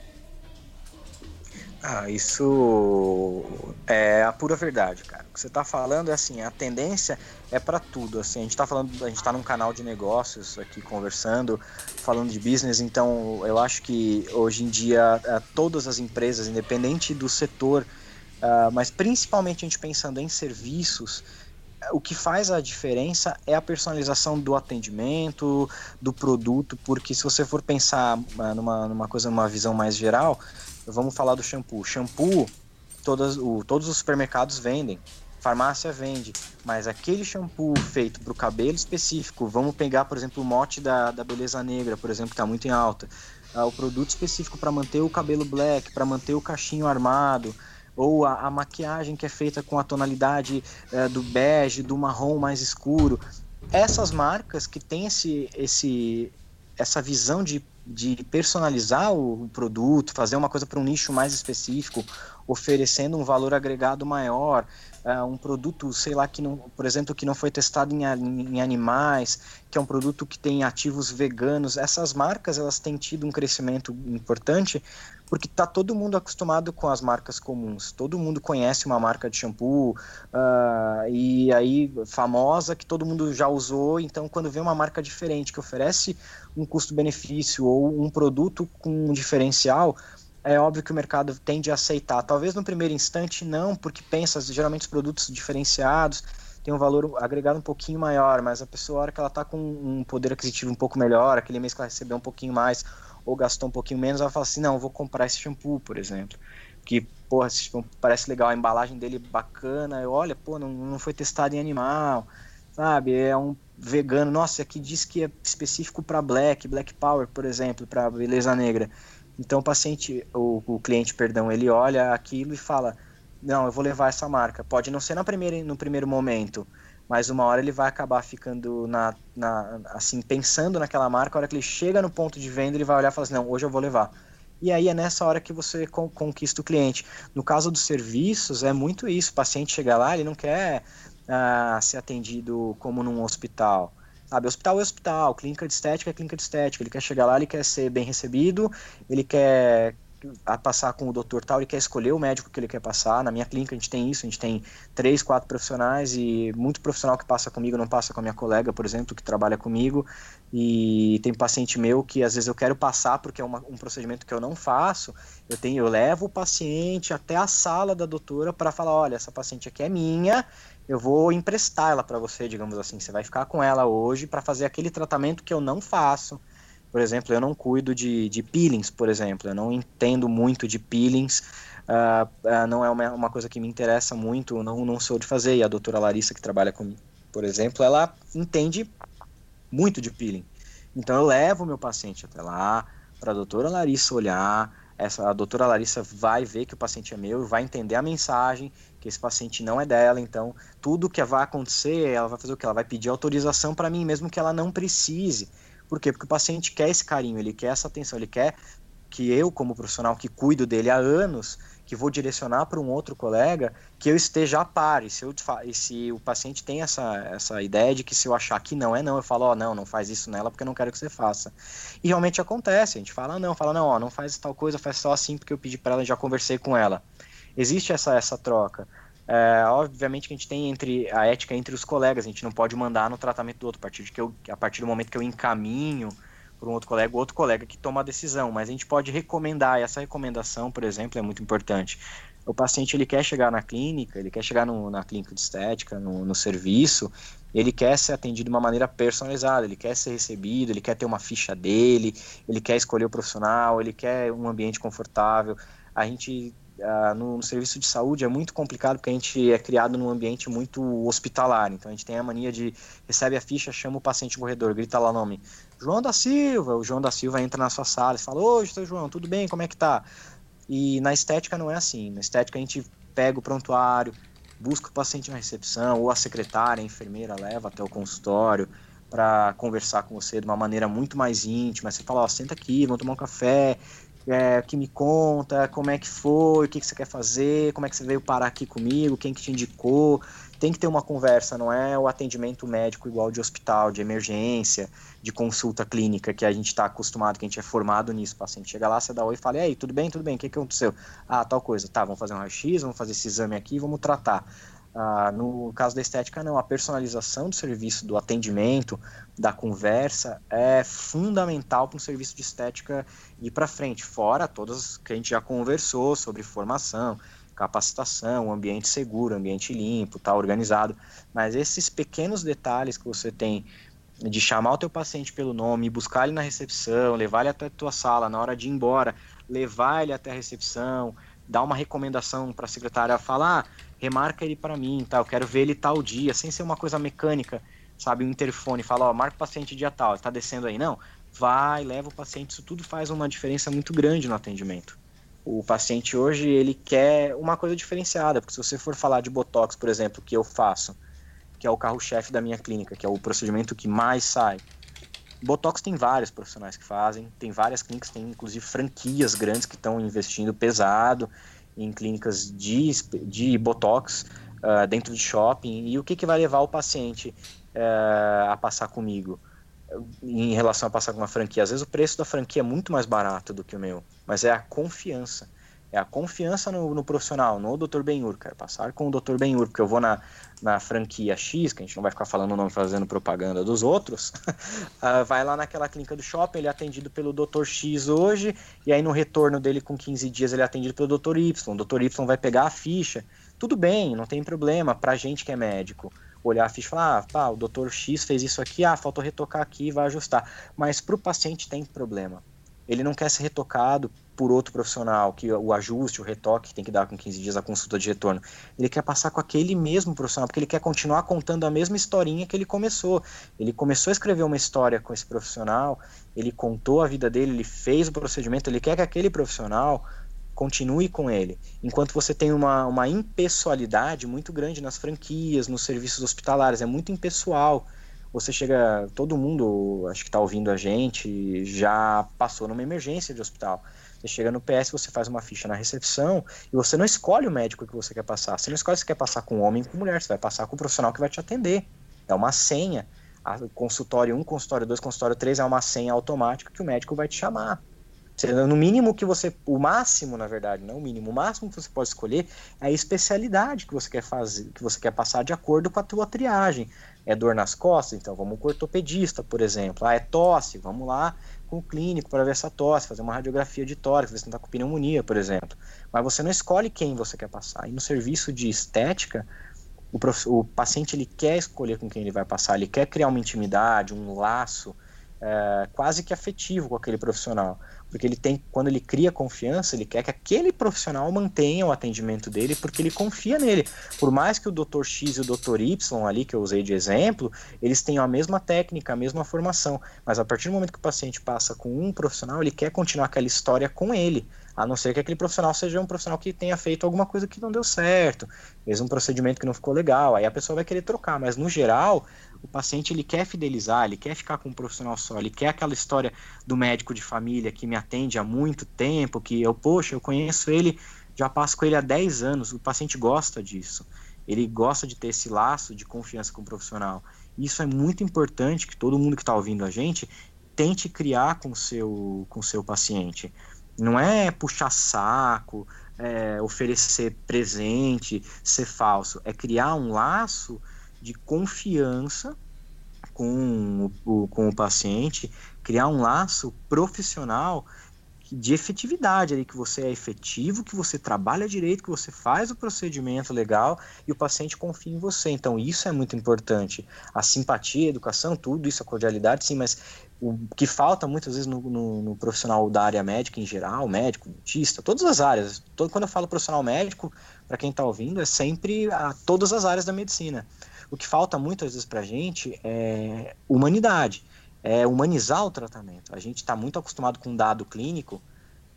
Ah, isso é a pura verdade, cara. O que você está falando é assim, a tendência é para tudo. Assim, a gente está falando, a gente está num canal de negócios aqui conversando, falando de business. Então, eu acho que hoje em dia é, todas as empresas, independente do setor, uh, mas principalmente a gente pensando em serviços, o que faz a diferença é a personalização do atendimento, do produto, porque se você for pensar uh, numa, numa coisa, numa visão mais geral, vamos falar do shampoo. Shampoo, todas, o, todos os supermercados vendem, farmácia vende, mas aquele shampoo feito para o cabelo específico, vamos pegar, por exemplo, o mote da, da beleza negra, por exemplo, que está muito em alta. Ah, o produto específico para manter o cabelo black, para manter o cachinho armado, ou a, a, maquiagem que é feita com a tonalidade uh, do bege, do marrom mais escuro. Essas marcas que têm esse, esse, essa visão de de personalizar o produto, fazer uma coisa para um nicho mais específico, oferecendo um valor agregado maior, uh, um produto, sei lá, que não, por exemplo, que não foi testado em, em, animais, que é um produto que tem ativos veganos. Essas marcas elas têm tido um crescimento importante porque está todo mundo acostumado com as marcas comuns. Todo mundo conhece uma marca de shampoo uh, e aí famosa que todo mundo já usou. Então, quando vê uma marca diferente que oferece um custo-benefício ou um produto com um diferencial, é óbvio que o mercado tende a aceitar. Talvez no primeiro instante não, porque pensa geralmente os produtos diferenciados tem um valor agregado um pouquinho maior, mas a pessoa, a hora que ela está com um poder aquisitivo um pouco melhor, aquele mês que ela recebeu um pouquinho mais ou gastou um pouquinho menos, ela fala assim, não, vou comprar esse shampoo, por exemplo. Que, porra, esse shampoo parece legal, a embalagem dele beleza, olha, pô, não, não foi testado em animal, sabe? É um vegano, nossa, aqui diz que é específico para black, black power, por exemplo, para beleza negra. Então o paciente, o, o cliente, perdão, ele olha aquilo e fala, não, eu vou levar essa marca. Pode não ser na primeira, no primeiro momento, mas uma hora ele vai acabar ficando na, na, assim pensando naquela marca. A hora que ele chega no ponto de venda, ele vai olhar e falar assim, não, hoje eu vou levar. E aí é nessa hora que você conquista o cliente. No caso dos serviços, é muito isso. O paciente chega lá, ele não quer ah, ser atendido como num hospital. Sabe, hospital é hospital, clínica de estética é clínica de estética. Ele quer chegar lá, ele quer ser bem recebido, ele quer a passar com o doutor tal, ele quer escolher o médico que ele quer passar. Na minha clínica a gente tem isso, a gente tem três, quatro profissionais e muito profissional que passa comigo não passa com a minha colega, por exemplo, que trabalha comigo. E tem paciente meu que às vezes eu quero passar porque é uma, um procedimento que eu não faço. Eu tenho, eu levo o paciente até a sala da doutora para falar, olha, essa paciente aqui é minha, eu vou emprestar ela para você, digamos assim. Você vai ficar com ela hoje para fazer aquele tratamento que eu não faço por exemplo, eu não cuido de, de peelings, por exemplo, eu não entendo muito de peelings, uh, uh, não é uma, uma, coisa que me interessa muito, não, não sou de fazer. E a doutora Larissa, que trabalha comigo, por exemplo, ela entende muito de peeling. Então eu levo meu paciente até lá, para a doutora Larissa olhar, essa, a doutora Larissa vai ver que o paciente é meu, vai entender a mensagem, que esse paciente não é dela, então tudo que vai acontecer, ela vai fazer o que? Ela vai pedir autorização para mim, mesmo que ela não precise. Por quê? Porque o paciente quer esse carinho, ele quer essa atenção, ele quer que eu, como profissional que cuido dele há anos, que vou direcionar para um outro colega, que eu esteja a par. E se, eu, e se o paciente tem essa, essa ideia de que se eu achar que não é não, eu falo, ó, oh, não, não faz isso nela porque eu não quero que você faça. E realmente acontece, a gente fala não, fala não, ó, não faz tal coisa, faz só assim porque eu pedi para ela, já conversei com ela. Existe essa, essa troca. É, obviamente que a gente tem entre a ética entre os colegas, a gente não pode mandar no tratamento do outro, a partir, de que eu, a partir do momento que eu encaminho para um outro colega, o outro colega que toma a decisão, mas a gente pode recomendar, essa recomendação, por exemplo, é muito importante. O paciente ele quer chegar na clínica, ele quer chegar no, na clínica de estética, no, no serviço, ele quer ser atendido de uma maneira personalizada, ele quer ser recebido, ele quer ter uma ficha dele, ele quer escolher o profissional, ele quer um ambiente confortável. A gente no, no, serviço de saúde é muito complicado porque a gente é criado num ambiente muito hospitalar. Então a gente tem a mania de recebe a ficha, chama o paciente corredor, grita lá o nome João da Silva. O João da Silva entra na sua sala e fala: Oi, seu João, tudo bem? Como é que tá? E na estética não é assim. Na estética a gente pega o prontuário, busca o paciente na recepção, ou a secretária, a enfermeira leva até o consultório para conversar com você de uma maneira muito mais íntima. Você fala, ó, senta aqui, vamos tomar um café, é, que me conta, como é que foi, o que, que você quer fazer, como é que você veio parar aqui comigo, quem que te indicou. Tem que ter uma conversa, não é o atendimento médico igual de hospital, de emergência, de consulta clínica, que a gente está acostumado, que a gente é formado nisso. O paciente chega lá, você dá oi e fala, e aí, tudo bem, tudo bem, o que, que aconteceu? Ah, tal coisa, tá, vamos fazer um raio-x, vamos fazer esse exame aqui, vamos tratar. Ah, no caso da estética, não. A personalização do serviço, do atendimento, da conversa é fundamental para um serviço de estética ir para frente. Fora todas que a gente já conversou sobre formação, capacitação, ambiente seguro, ambiente limpo, tá organizado. Mas esses pequenos detalhes que você tem de chamar o teu paciente pelo nome, buscar ele na recepção, levar ele até a tua sala, na hora de ir embora, levar ele até a recepção, dar uma recomendação para a secretária, falar, ah, remarca ele para mim, tá? Eu quero ver ele tal dia, sem ser uma coisa mecânica, sabe? Um interfone, fala, ó, marca o paciente dia tal, está descendo aí, não? Vai, leva o paciente, isso tudo faz uma diferença muito grande no atendimento. O paciente hoje, ele quer uma coisa diferenciada, porque se você for falar de Botox, por exemplo, que eu faço, que é o carro-chefe da minha clínica, que é o procedimento que mais sai, Botox tem vários profissionais que fazem, tem várias clínicas, tem inclusive franquias grandes que estão investindo pesado em clínicas de, de Botox uh, dentro de shopping. E o que, que vai levar o paciente uh, a passar comigo em relação a passar com uma franquia? Às vezes o preço da franquia é muito mais barato do que o meu, mas é a confiança é a confiança no, no profissional, no Dr. Benhur, quero passar com o Dr. Benhur, porque eu vou na, na franquia X, que a gente não vai ficar falando o nome fazendo propaganda dos outros, uh, vai lá naquela clínica do shopping, ele é atendido pelo Dr. X hoje, e aí no retorno dele com 15 dias ele é atendido pelo Dr. Y, o Dr. Y vai pegar a ficha, tudo bem, não tem problema, pra gente que é médico. Olhar a ficha e falar, ah, o doutor X fez isso aqui, ah, faltou retocar aqui, vai ajustar. Mas para o paciente tem problema. Ele não quer ser retocado por outro profissional, que o ajuste, o retoque tem que dar com 15 dias a consulta de retorno. Ele quer passar com aquele mesmo profissional, porque ele quer continuar contando a mesma historinha que ele começou. Ele começou a escrever uma história com esse profissional, ele contou a vida dele, ele fez o procedimento, ele quer que aquele profissional continue com ele. Enquanto você tem uma, uma impessoalidade muito grande nas franquias, nos serviços hospitalares, é muito impessoal. Você chega, todo mundo, acho que está ouvindo a gente, já passou numa emergência de hospital. Você chega no PS, você faz uma ficha na recepção e você não escolhe o médico que você quer passar. Você não escolhe se quer passar com homem ou com mulher, você vai passar com o profissional que vai te atender. É uma senha. A consultório 1, consultório 2, consultório 3 é uma senha automática que o médico vai te chamar. No mínimo que você, o máximo, na verdade, não o mínimo, o máximo que você pode escolher é a especialidade que você quer fazer, que você quer passar de acordo com a tua triagem. É dor nas costas, então vamos com o ortopedista, por exemplo. Ah, é tosse, vamos lá com o clínico para ver essa tosse, fazer uma radiografia de tórax, ver se não está com pneumonia, por exemplo. Mas você não escolhe quem você quer passar. E no serviço de estética, o, prof... o paciente ele quer escolher com quem ele vai passar, ele quer criar uma intimidade, um laço é, quase que afetivo com aquele profissional porque ele tem, quando ele cria confiança, ele quer que aquele profissional mantenha o atendimento dele, porque ele confia nele. Por mais que o Dr. X e o Dr. Y ali, que eu usei de exemplo, eles tenham a mesma técnica, a mesma formação, mas a partir do momento que o paciente passa com um profissional, ele quer continuar aquela história com ele, a não ser que aquele profissional seja um profissional que tenha feito alguma coisa que não deu certo, fez um procedimento que não ficou legal, aí a pessoa vai querer trocar, mas no geral, o paciente ele quer fidelizar, ele quer ficar com um profissional só, ele quer aquela história do médico de família que me atende há muito tempo, que eu, poxa, eu conheço ele, já passo com ele há 10 anos, o paciente gosta disso. Ele gosta de ter esse laço de confiança com o profissional. Isso é muito importante que todo mundo que está ouvindo a gente tente criar com o seu, com seu paciente. Não é puxar saco, é, oferecer presente, ser falso. É criar um laço de confiança com o, com o paciente, criar um laço profissional de efetividade ali, que você é efetivo, que você trabalha direito, que você faz o procedimento legal e o paciente confia em você. Então, isso é muito importante. A simpatia, a educação, tudo isso, a cordialidade, sim, mas o que falta muitas vezes no, no, no profissional da área médica em geral, médico, dentista, todas as áreas. Todo, quando eu falo profissional médico, para quem está ouvindo, é sempre a, todas as áreas da medicina. O que falta muitas vezes para a gente é humanidade, é humanizar o tratamento. A gente está muito acostumado com um dado clínico,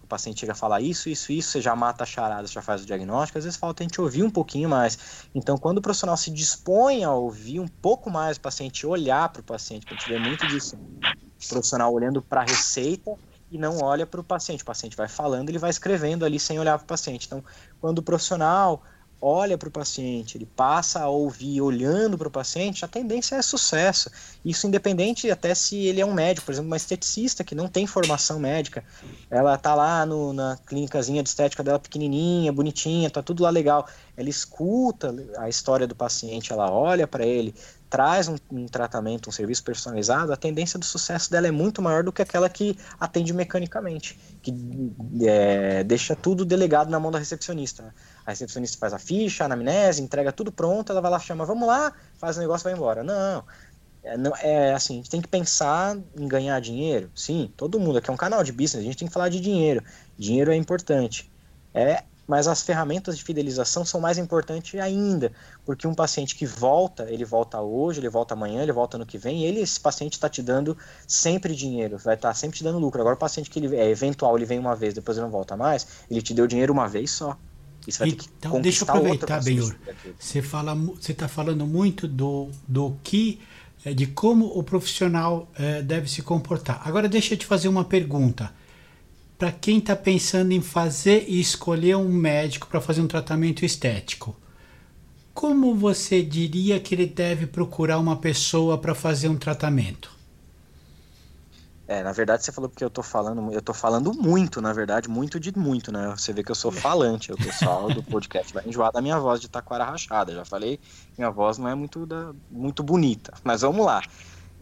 o paciente chega a falar isso, isso, isso, você já mata a charada, você já faz o diagnóstico, às vezes falta a gente ouvir um pouquinho mais. Então, quando o profissional se dispõe a ouvir um pouco mais o paciente, olhar para o paciente, a gente vê muito disso, o profissional olhando para a receita e não olha para o paciente. O paciente vai falando, ele vai escrevendo ali sem olhar para o paciente. Então, quando o profissional olha para o paciente, ele passa a ouvir olhando para o paciente, a tendência é sucesso. Isso independente até se ele é um médico, por exemplo, uma esteticista que não tem formação médica, ela tá lá no, na clínicazinha de estética dela pequenininha, bonitinha, tá tudo lá legal. Ela escuta a história do paciente, ela olha para ele, traz um, um, tratamento, um serviço personalizado, a tendência do sucesso dela é muito maior do que aquela que atende mecanicamente, que é, deixa tudo delegado na mão da recepcionista. A recepcionista faz a ficha, a anamnese, entrega tudo pronto, ela vai lá, chama, vamos lá, faz o negócio vai embora. Não, é, não, é assim, a gente tem que pensar em ganhar dinheiro. Sim, todo mundo aqui é um canal de business, a gente tem que falar de dinheiro. Dinheiro é importante. É mas as ferramentas de fidelização são mais importantes ainda, porque um paciente que volta, ele volta hoje, ele volta amanhã, ele volta no que vem, ele, esse paciente está te dando sempre dinheiro, vai estar tá sempre te dando lucro. Agora, o paciente que ele é eventual, ele vem uma vez, depois ele não volta mais, ele te deu dinheiro uma vez só. Isso vai então, deixa eu aproveitar, Benhor. Você fala, você está falando muito do, do que, é, de como o profissional é, deve se comportar. Agora, deixa eu te fazer uma pergunta para quem está pensando em fazer e escolher um médico para fazer um tratamento estético, como você diria que ele deve procurar uma pessoa para fazer um tratamento? É, na verdade você falou porque eu tô falando, eu tô falando muito, na verdade, muito de muito, né? Você vê que eu sou falante, o pessoal do podcast vai enjoar da minha voz de taquara rachada. Já falei, minha voz não é muito, da, muito bonita, mas vamos lá.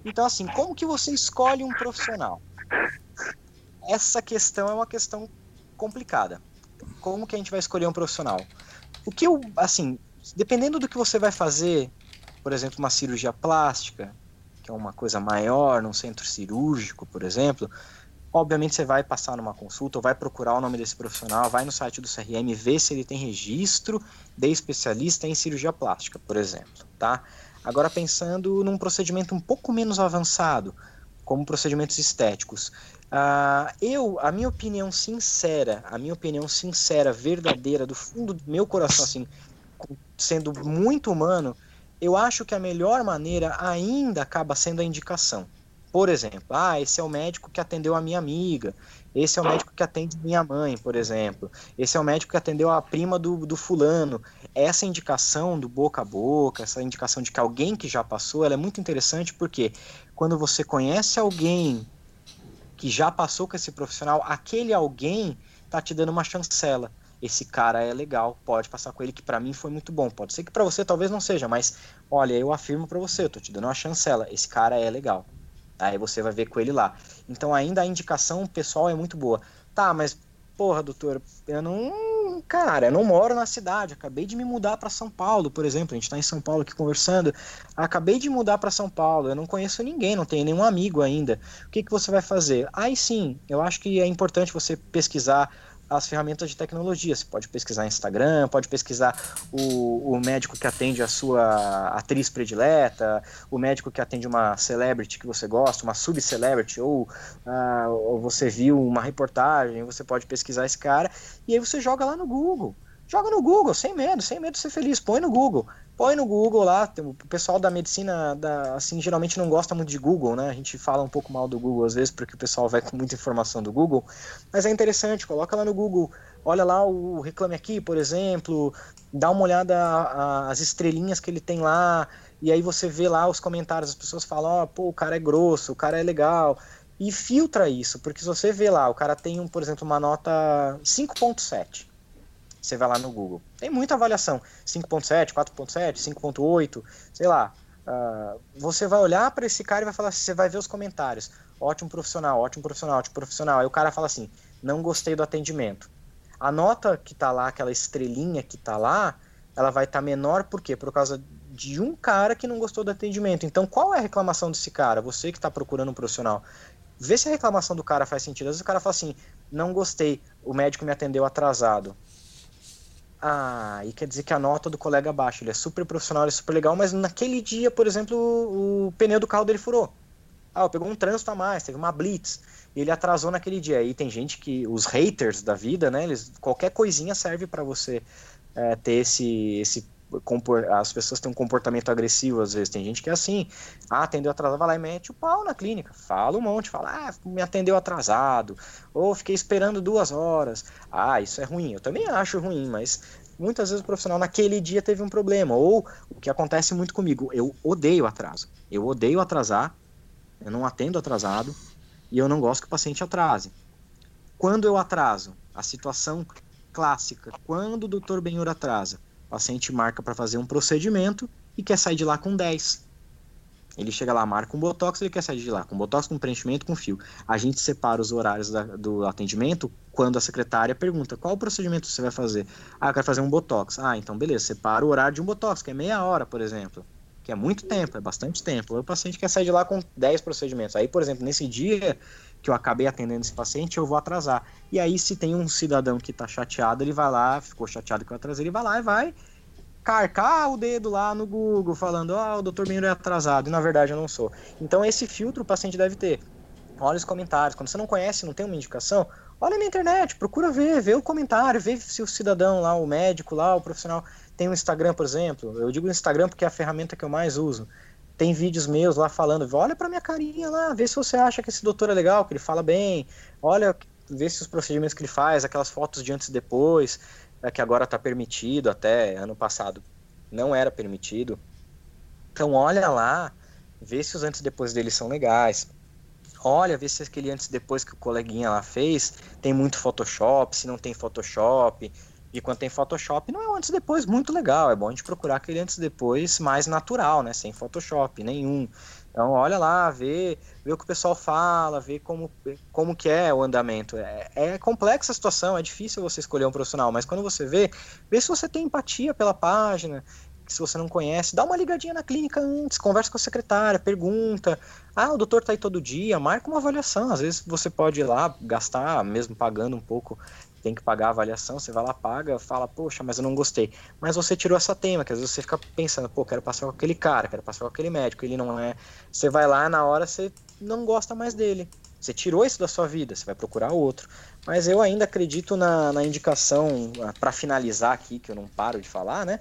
Então, assim, como que você escolhe um profissional? essa questão é uma questão complicada. Como que a gente vai escolher um profissional? O que eu, assim, dependendo do que você vai fazer, por exemplo, uma cirurgia plástica, que é uma coisa maior, num centro cirúrgico, por exemplo, obviamente você vai passar numa consulta, ou vai procurar o nome desse profissional, vai no site do CRM, ver se ele tem registro de especialista em cirurgia plástica, por exemplo, tá? Agora pensando num procedimento um pouco menos avançado, como procedimentos estéticos, uh, eu, a minha opinião sincera, a minha opinião sincera, verdadeira, do fundo do meu coração, assim, sendo muito humano, eu acho que a melhor maneira ainda acaba sendo a indicação. Por exemplo, ah, esse é o médico que atendeu a minha amiga, esse é o médico que atende minha mãe, por exemplo, esse é o médico que atendeu a prima do, do fulano. Essa indicação do boca a boca, essa indicação de que alguém que já passou, ela é muito interessante porque quando você conhece alguém que já passou com esse profissional, aquele alguém tá te dando uma chancela esse cara é legal, pode passar com ele, que para mim foi muito bom. Pode ser que para você talvez não seja, mas olha, eu afirmo para você, eu tô te dando uma chancela, esse cara é legal. Aí você vai ver com ele lá. Então ainda a indicação pessoal é muito boa. Tá, mas porra, doutor, eu não, cara, eu não moro na cidade, acabei de me mudar para São Paulo, por exemplo, a gente tá em São Paulo aqui conversando. Acabei de mudar para São Paulo, eu não conheço ninguém, não tenho nenhum amigo ainda. O que que você vai fazer? Aí sim, eu acho que é importante você pesquisar as ferramentas de tecnologia. Você pode pesquisar Instagram, pode pesquisar o, o médico que atende a sua atriz predileta, o médico que atende uma celebrity que você gosta, uma subcelebrity, ou, uh, ou você viu uma reportagem, você pode pesquisar esse cara, e aí você joga lá no Google. Joga no Google, sem medo, sem medo de ser feliz. Põe no Google. Põe no Google lá. O pessoal da medicina, da, assim, geralmente não gosta muito de Google, né? A gente fala um pouco mal do Google às vezes, porque o pessoal vai com muita informação do Google. Mas é interessante, coloca lá no Google. Olha lá o Reclame Aqui, por exemplo. Dá uma olhada as estrelinhas que ele tem lá. E aí você vê lá os comentários. As pessoas falam: oh, pô, o cara é grosso, o cara é legal e filtra isso, porque se você vê lá, o cara tem, um, por exemplo, uma nota 5.7. Você vai lá no Google. Tem muita avaliação. 5.7, 4.7, 5.8, sei lá. Uh, você vai olhar para esse cara e vai falar, você vai ver os comentários. Ótimo profissional, ótimo profissional, ótimo profissional. Aí o cara fala assim, não gostei do atendimento. A nota que tá lá, aquela estrelinha que tá lá, ela vai estar tá menor por quê? Por causa de um cara que não gostou do atendimento. Então, qual é a reclamação desse cara? Você que está procurando um profissional. Vê se a reclamação do cara faz sentido. Às vezes o cara fala assim: não gostei, o médico me atendeu atrasado. Ah, e quer dizer que a nota do colega é baixa. Ele é super profissional, ele é super legal, mas naquele dia, por exemplo, o, o pneu do carro dele furou. Ah, pegou um trânsito a mais, teve uma blitz. E ele atrasou naquele dia. Aí tem gente que, os haters da vida, né? Eles, qualquer coisinha serve para você é, ter esse, esse as pessoas têm um comportamento agressivo às vezes. Tem gente que é assim, ah, atendeu atrasado, vai lá e mete o pau na clínica, fala um monte, fala, ah, me atendeu atrasado, ou fiquei esperando duas horas. Ah, isso é ruim. Eu também acho ruim, mas muitas vezes o profissional naquele dia teve um problema. Ou o que acontece muito comigo, eu odeio atraso. Eu odeio atrasar, eu não atendo atrasado e eu não gosto que o paciente atrase. Quando eu atraso, a situação clássica, quando o doutor Benhur atrasa, paciente marca para fazer um procedimento e quer sair de lá com 10. Ele chega lá, marca um botox, ele quer sair de lá com botox, com preenchimento, com fio. A gente separa os horários da, do atendimento quando a secretária pergunta qual procedimento você vai fazer. Ah, eu quero fazer um botox. Ah, então beleza, separa o horário de um botox, que é meia hora, por exemplo. Que é muito tempo, é bastante tempo. o paciente quer sair de lá com 10 procedimentos. Aí, por exemplo, nesse dia que eu acabei atendendo esse paciente, eu vou atrasar. E aí, se tem um cidadão que está chateado, ele vai lá, ficou chateado que eu atrasei, ele vai lá e vai carcar o dedo lá no Google, falando, ah, o doutor Miro é atrasado, e na verdade eu não sou. Então, esse filtro o paciente deve ter. Olha os comentários. Quando você não conhece, não tem uma indicação, olha na internet, procura ver, vê o comentário, vê se o cidadão lá, o médico lá, o profissional, tem um Instagram, por exemplo. Eu digo Instagram porque é a ferramenta que eu mais uso tem vídeos meus lá falando, olha pra minha carinha lá, vê se você acha que esse doutor é legal, que ele fala bem, olha, vê se os procedimentos que ele faz, aquelas fotos de antes e depois, é, que agora está permitido, até ano passado não era permitido. Então olha lá, vê se os antes e depois deles são legais. Olha, vê se aquele antes e depois que o coleguinha lá fez tem muito Photoshop, se não tem Photoshop, e quando tem Photoshop, não é um antes e depois muito legal. É bom a gente procurar aquele antes e depois mais natural, né? Sem Photoshop nenhum. Então, olha lá, vê, vê o que o pessoal fala, vê como, como que é o andamento. É, é complexa a situação, é difícil você escolher um profissional, mas quando você vê, vê se você tem empatia pela página, se você não conhece, dá uma ligadinha na clínica antes, conversa com a secretária, pergunta. Ah, o doutor tá aí todo dia, marca uma avaliação. Às vezes você pode ir lá gastar, mesmo pagando um pouco, tem que pagar a avaliação, você vai lá, paga, fala, poxa, mas eu não gostei. Mas você tirou essa tema, que às vezes você fica pensando, pô, quero passar com aquele cara, quero passar com aquele médico, ele não é. Você vai lá, na hora você não gosta mais dele. Você tirou isso da sua vida, você vai procurar outro. Mas eu ainda acredito na, na indicação, ah, para finalizar aqui, que eu não paro de falar, né?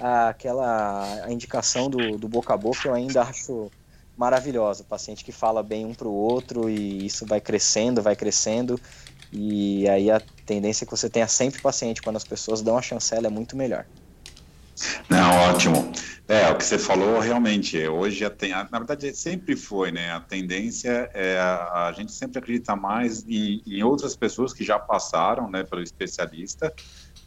Aquela a indicação do, do boca a boca eu ainda acho maravilhosa. O paciente que fala bem um para o outro e isso vai crescendo, vai crescendo. E aí a tendência é que você tenha sempre paciente. Quando as pessoas dão a chancela, é muito melhor. Não, ótimo. É, o que você falou realmente, hoje, tem, na verdade, sempre foi, né? A tendência é a, a gente sempre acredita mais em, em, outras pessoas que já passaram, né, pelo especialista,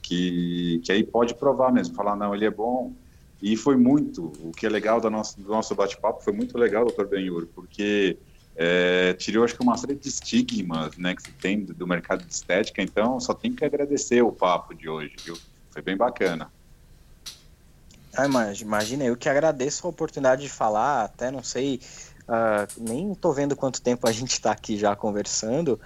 que, que aí pode provar mesmo, falar, não, ele é bom. E foi muito, o que é legal do nosso, do nosso bate-papo, foi muito legal, doutor Benhur, porque é, tirou, acho que, uma série de estigmas, né, que se tem do, do mercado de estética, então só tem que agradecer o papo de hoje, viu? Foi bem bacana. Ah, imagina, eu que agradeço a oportunidade de falar, até não sei, uh, nem tô vendo quanto tempo a gente está aqui já conversando,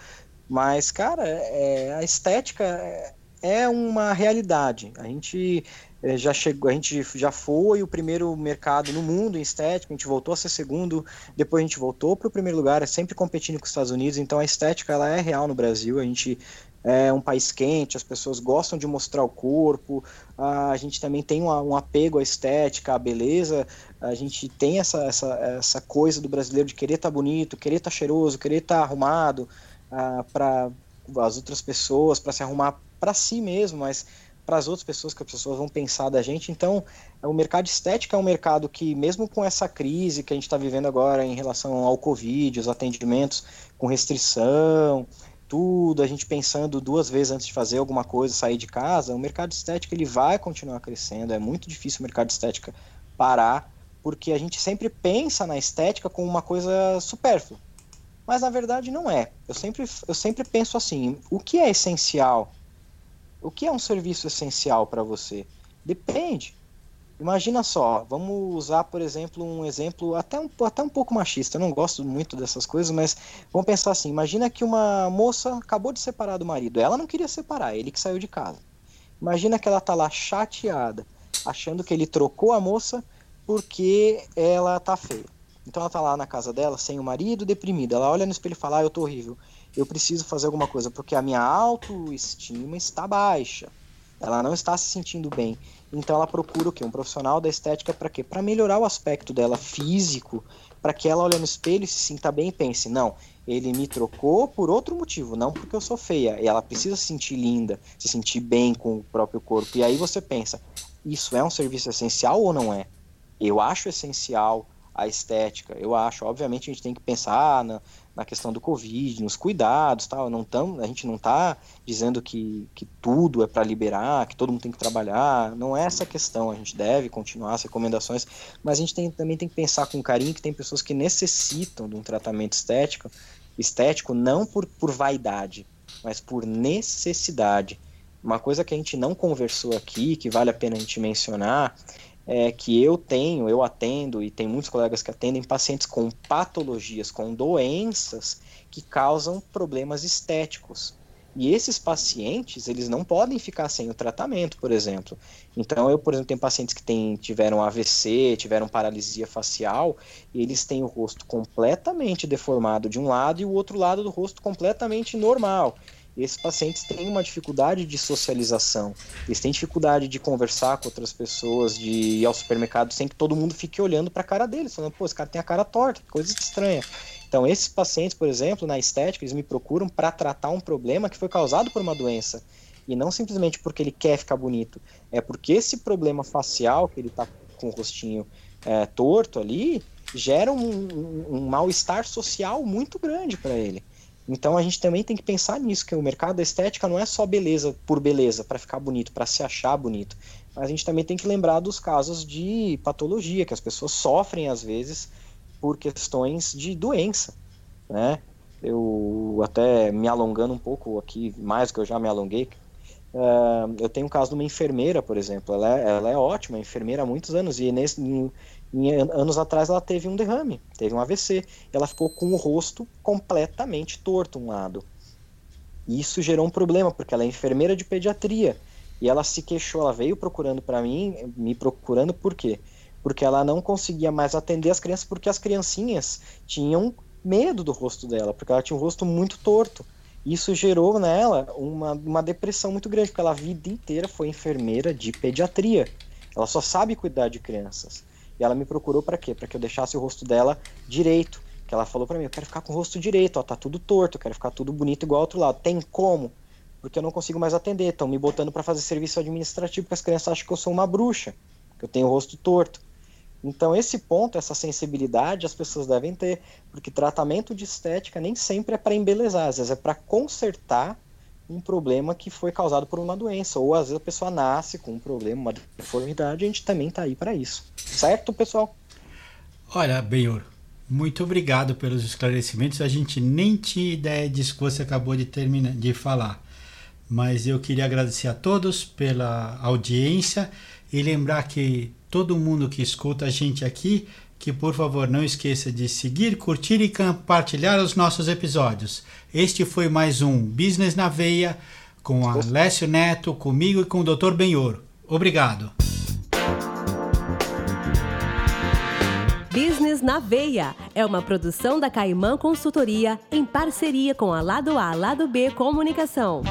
mas, cara, é, a estética é, é uma realidade. A gente é, já chegou, a gente já foi o primeiro mercado no mundo em estética, a gente voltou a ser segundo, depois a gente voltou para o primeiro lugar, é sempre competindo com os Estados Unidos, então a estética ela é real no Brasil, a gente é um país quente, as pessoas gostam de mostrar o corpo, a gente também tem um, apego à estética, à beleza, a gente tem essa, essa, essa coisa do brasileiro de querer estar tá bonito, querer estar tá cheiroso, querer estar tá arrumado uh, para as outras pessoas, para se arrumar para si mesmo, mas para as outras pessoas que as pessoas vão pensar da gente. Então, o mercado estético é um mercado que, mesmo com essa crise que a gente está vivendo agora em relação ao Covid, os atendimentos com restrição, tudo, a gente pensando duas vezes antes de fazer alguma coisa, sair de casa, o mercado estético ele vai continuar crescendo. É muito difícil o mercado estética parar, porque a gente sempre pensa na estética como uma coisa supérflua. Mas na verdade não é. Eu sempre, eu sempre penso assim: o que é essencial? O que é um serviço essencial para você? Depende. Imagina só, vamos usar, por exemplo, um exemplo até um, até um pouco machista. Eu não gosto muito dessas coisas, mas vamos pensar assim: imagina que uma moça acabou de separar do marido. Ela não queria separar, ele que saiu de casa. Imagina que ela tá lá chateada, achando que ele trocou a moça porque ela tá feia. Então ela tá lá na casa dela, sem o marido, deprimida. Ela olha no espelho e fala: ah, eu tô horrível. Eu preciso fazer alguma coisa porque a minha autoestima está baixa. Ela não está se sentindo bem. Então ela procura o quê? Um profissional da estética para quê? Para melhorar o aspecto dela físico, para que ela olhe no espelho e se sinta bem e pense, não, ele me trocou por outro motivo, não porque eu sou feia. E ela precisa se sentir linda, se sentir bem com o próprio corpo. E aí você pensa, isso é um serviço essencial ou não é? Eu acho essencial a estética. Eu acho, obviamente, a gente tem que pensar na, na questão do Covid, nos cuidados, tal. Não tão, a gente não está dizendo que, que tudo é para liberar, que todo mundo tem que trabalhar. Não é essa a questão. A gente deve continuar as recomendações, mas a gente tem, também tem que pensar com carinho que tem pessoas que necessitam de um tratamento estético, estético não por, por vaidade, mas por necessidade. Uma coisa que a gente não conversou aqui, que vale a pena a gente mencionar, é que eu tenho, eu atendo e tem muitos colegas que atendem pacientes com patologias, com doenças que causam problemas estéticos. E esses pacientes, eles não podem ficar sem o tratamento, por exemplo. Então, eu, por exemplo, tenho pacientes que têm, tiveram AVC, tiveram paralisia facial, e eles têm o rosto completamente deformado de um lado e o outro lado do rosto completamente normal esses pacientes têm uma dificuldade de socialização, eles têm dificuldade de conversar com outras pessoas, de ir ao supermercado sem que todo mundo fique olhando para a cara deles, falando, pô, esse cara tem a cara torta, coisa estranha. Então, esses pacientes, por exemplo, na estética, eles me procuram para tratar um problema que foi causado por uma doença. E não simplesmente porque ele quer ficar bonito, é porque esse problema facial, que ele está com o rostinho é, torto ali, gera um, um, um mal-estar social muito grande para ele. Então a gente também tem que pensar nisso, que o mercado da estética não é só beleza por beleza, para ficar bonito, para se achar bonito. Mas a gente também tem que lembrar dos casos de patologia, que as pessoas sofrem às vezes por questões de doença, né? Eu até me alongando um pouco aqui, mais do que eu já me alonguei, Uh, eu tenho um caso de uma enfermeira, por exemplo, ela é, ela é ótima, enfermeira há muitos anos, e nesse, em, em, anos atrás ela teve um derrame, teve um AVC, ela ficou com o rosto completamente torto um lado. E isso gerou um problema, porque ela é enfermeira de pediatria, e ela se queixou, ela veio procurando para mim, me procurando por quê? Porque ela não conseguia mais atender as crianças, porque as criancinhas tinham medo do rosto dela, porque ela tinha um rosto muito torto. Isso gerou nela uma, uma depressão muito grande, porque ela a vida inteira foi enfermeira de pediatria. Ela só sabe cuidar de crianças. E ela me procurou para quê? Para que eu deixasse o rosto dela direito. Que ela falou para mim: eu quero ficar com o rosto direito, ó, tá tudo torto, eu quero ficar tudo bonito igual ao outro lado. Tem como? Porque eu não consigo mais atender. Estão me botando para fazer serviço administrativo, porque as crianças acham que eu sou uma bruxa, que eu tenho o rosto torto. Então, esse ponto, essa sensibilidade, as pessoas devem ter, porque tratamento de estética nem sempre é para embelezar, às vezes é para consertar um problema que foi causado por uma doença, ou às vezes a pessoa nasce com um problema, uma deformidade, a gente também está aí para isso. Certo, pessoal? Olha, Benhor, muito obrigado pelos esclarecimentos. A gente nem tinha ideia disso que você acabou de terminar de falar. Mas eu queria agradecer a todos pela audiência e lembrar que todo mundo que escuta a gente aqui, que por favor não esqueça de seguir, curtir e compartilhar os nossos episódios. Este foi mais um Business na Veia com a Lécio Neto, comigo e com o Dr. Benhor. Obrigado. Business na Veia é uma produção da Caimã Consultoria em parceria com a Lado A Lado B Comunicação.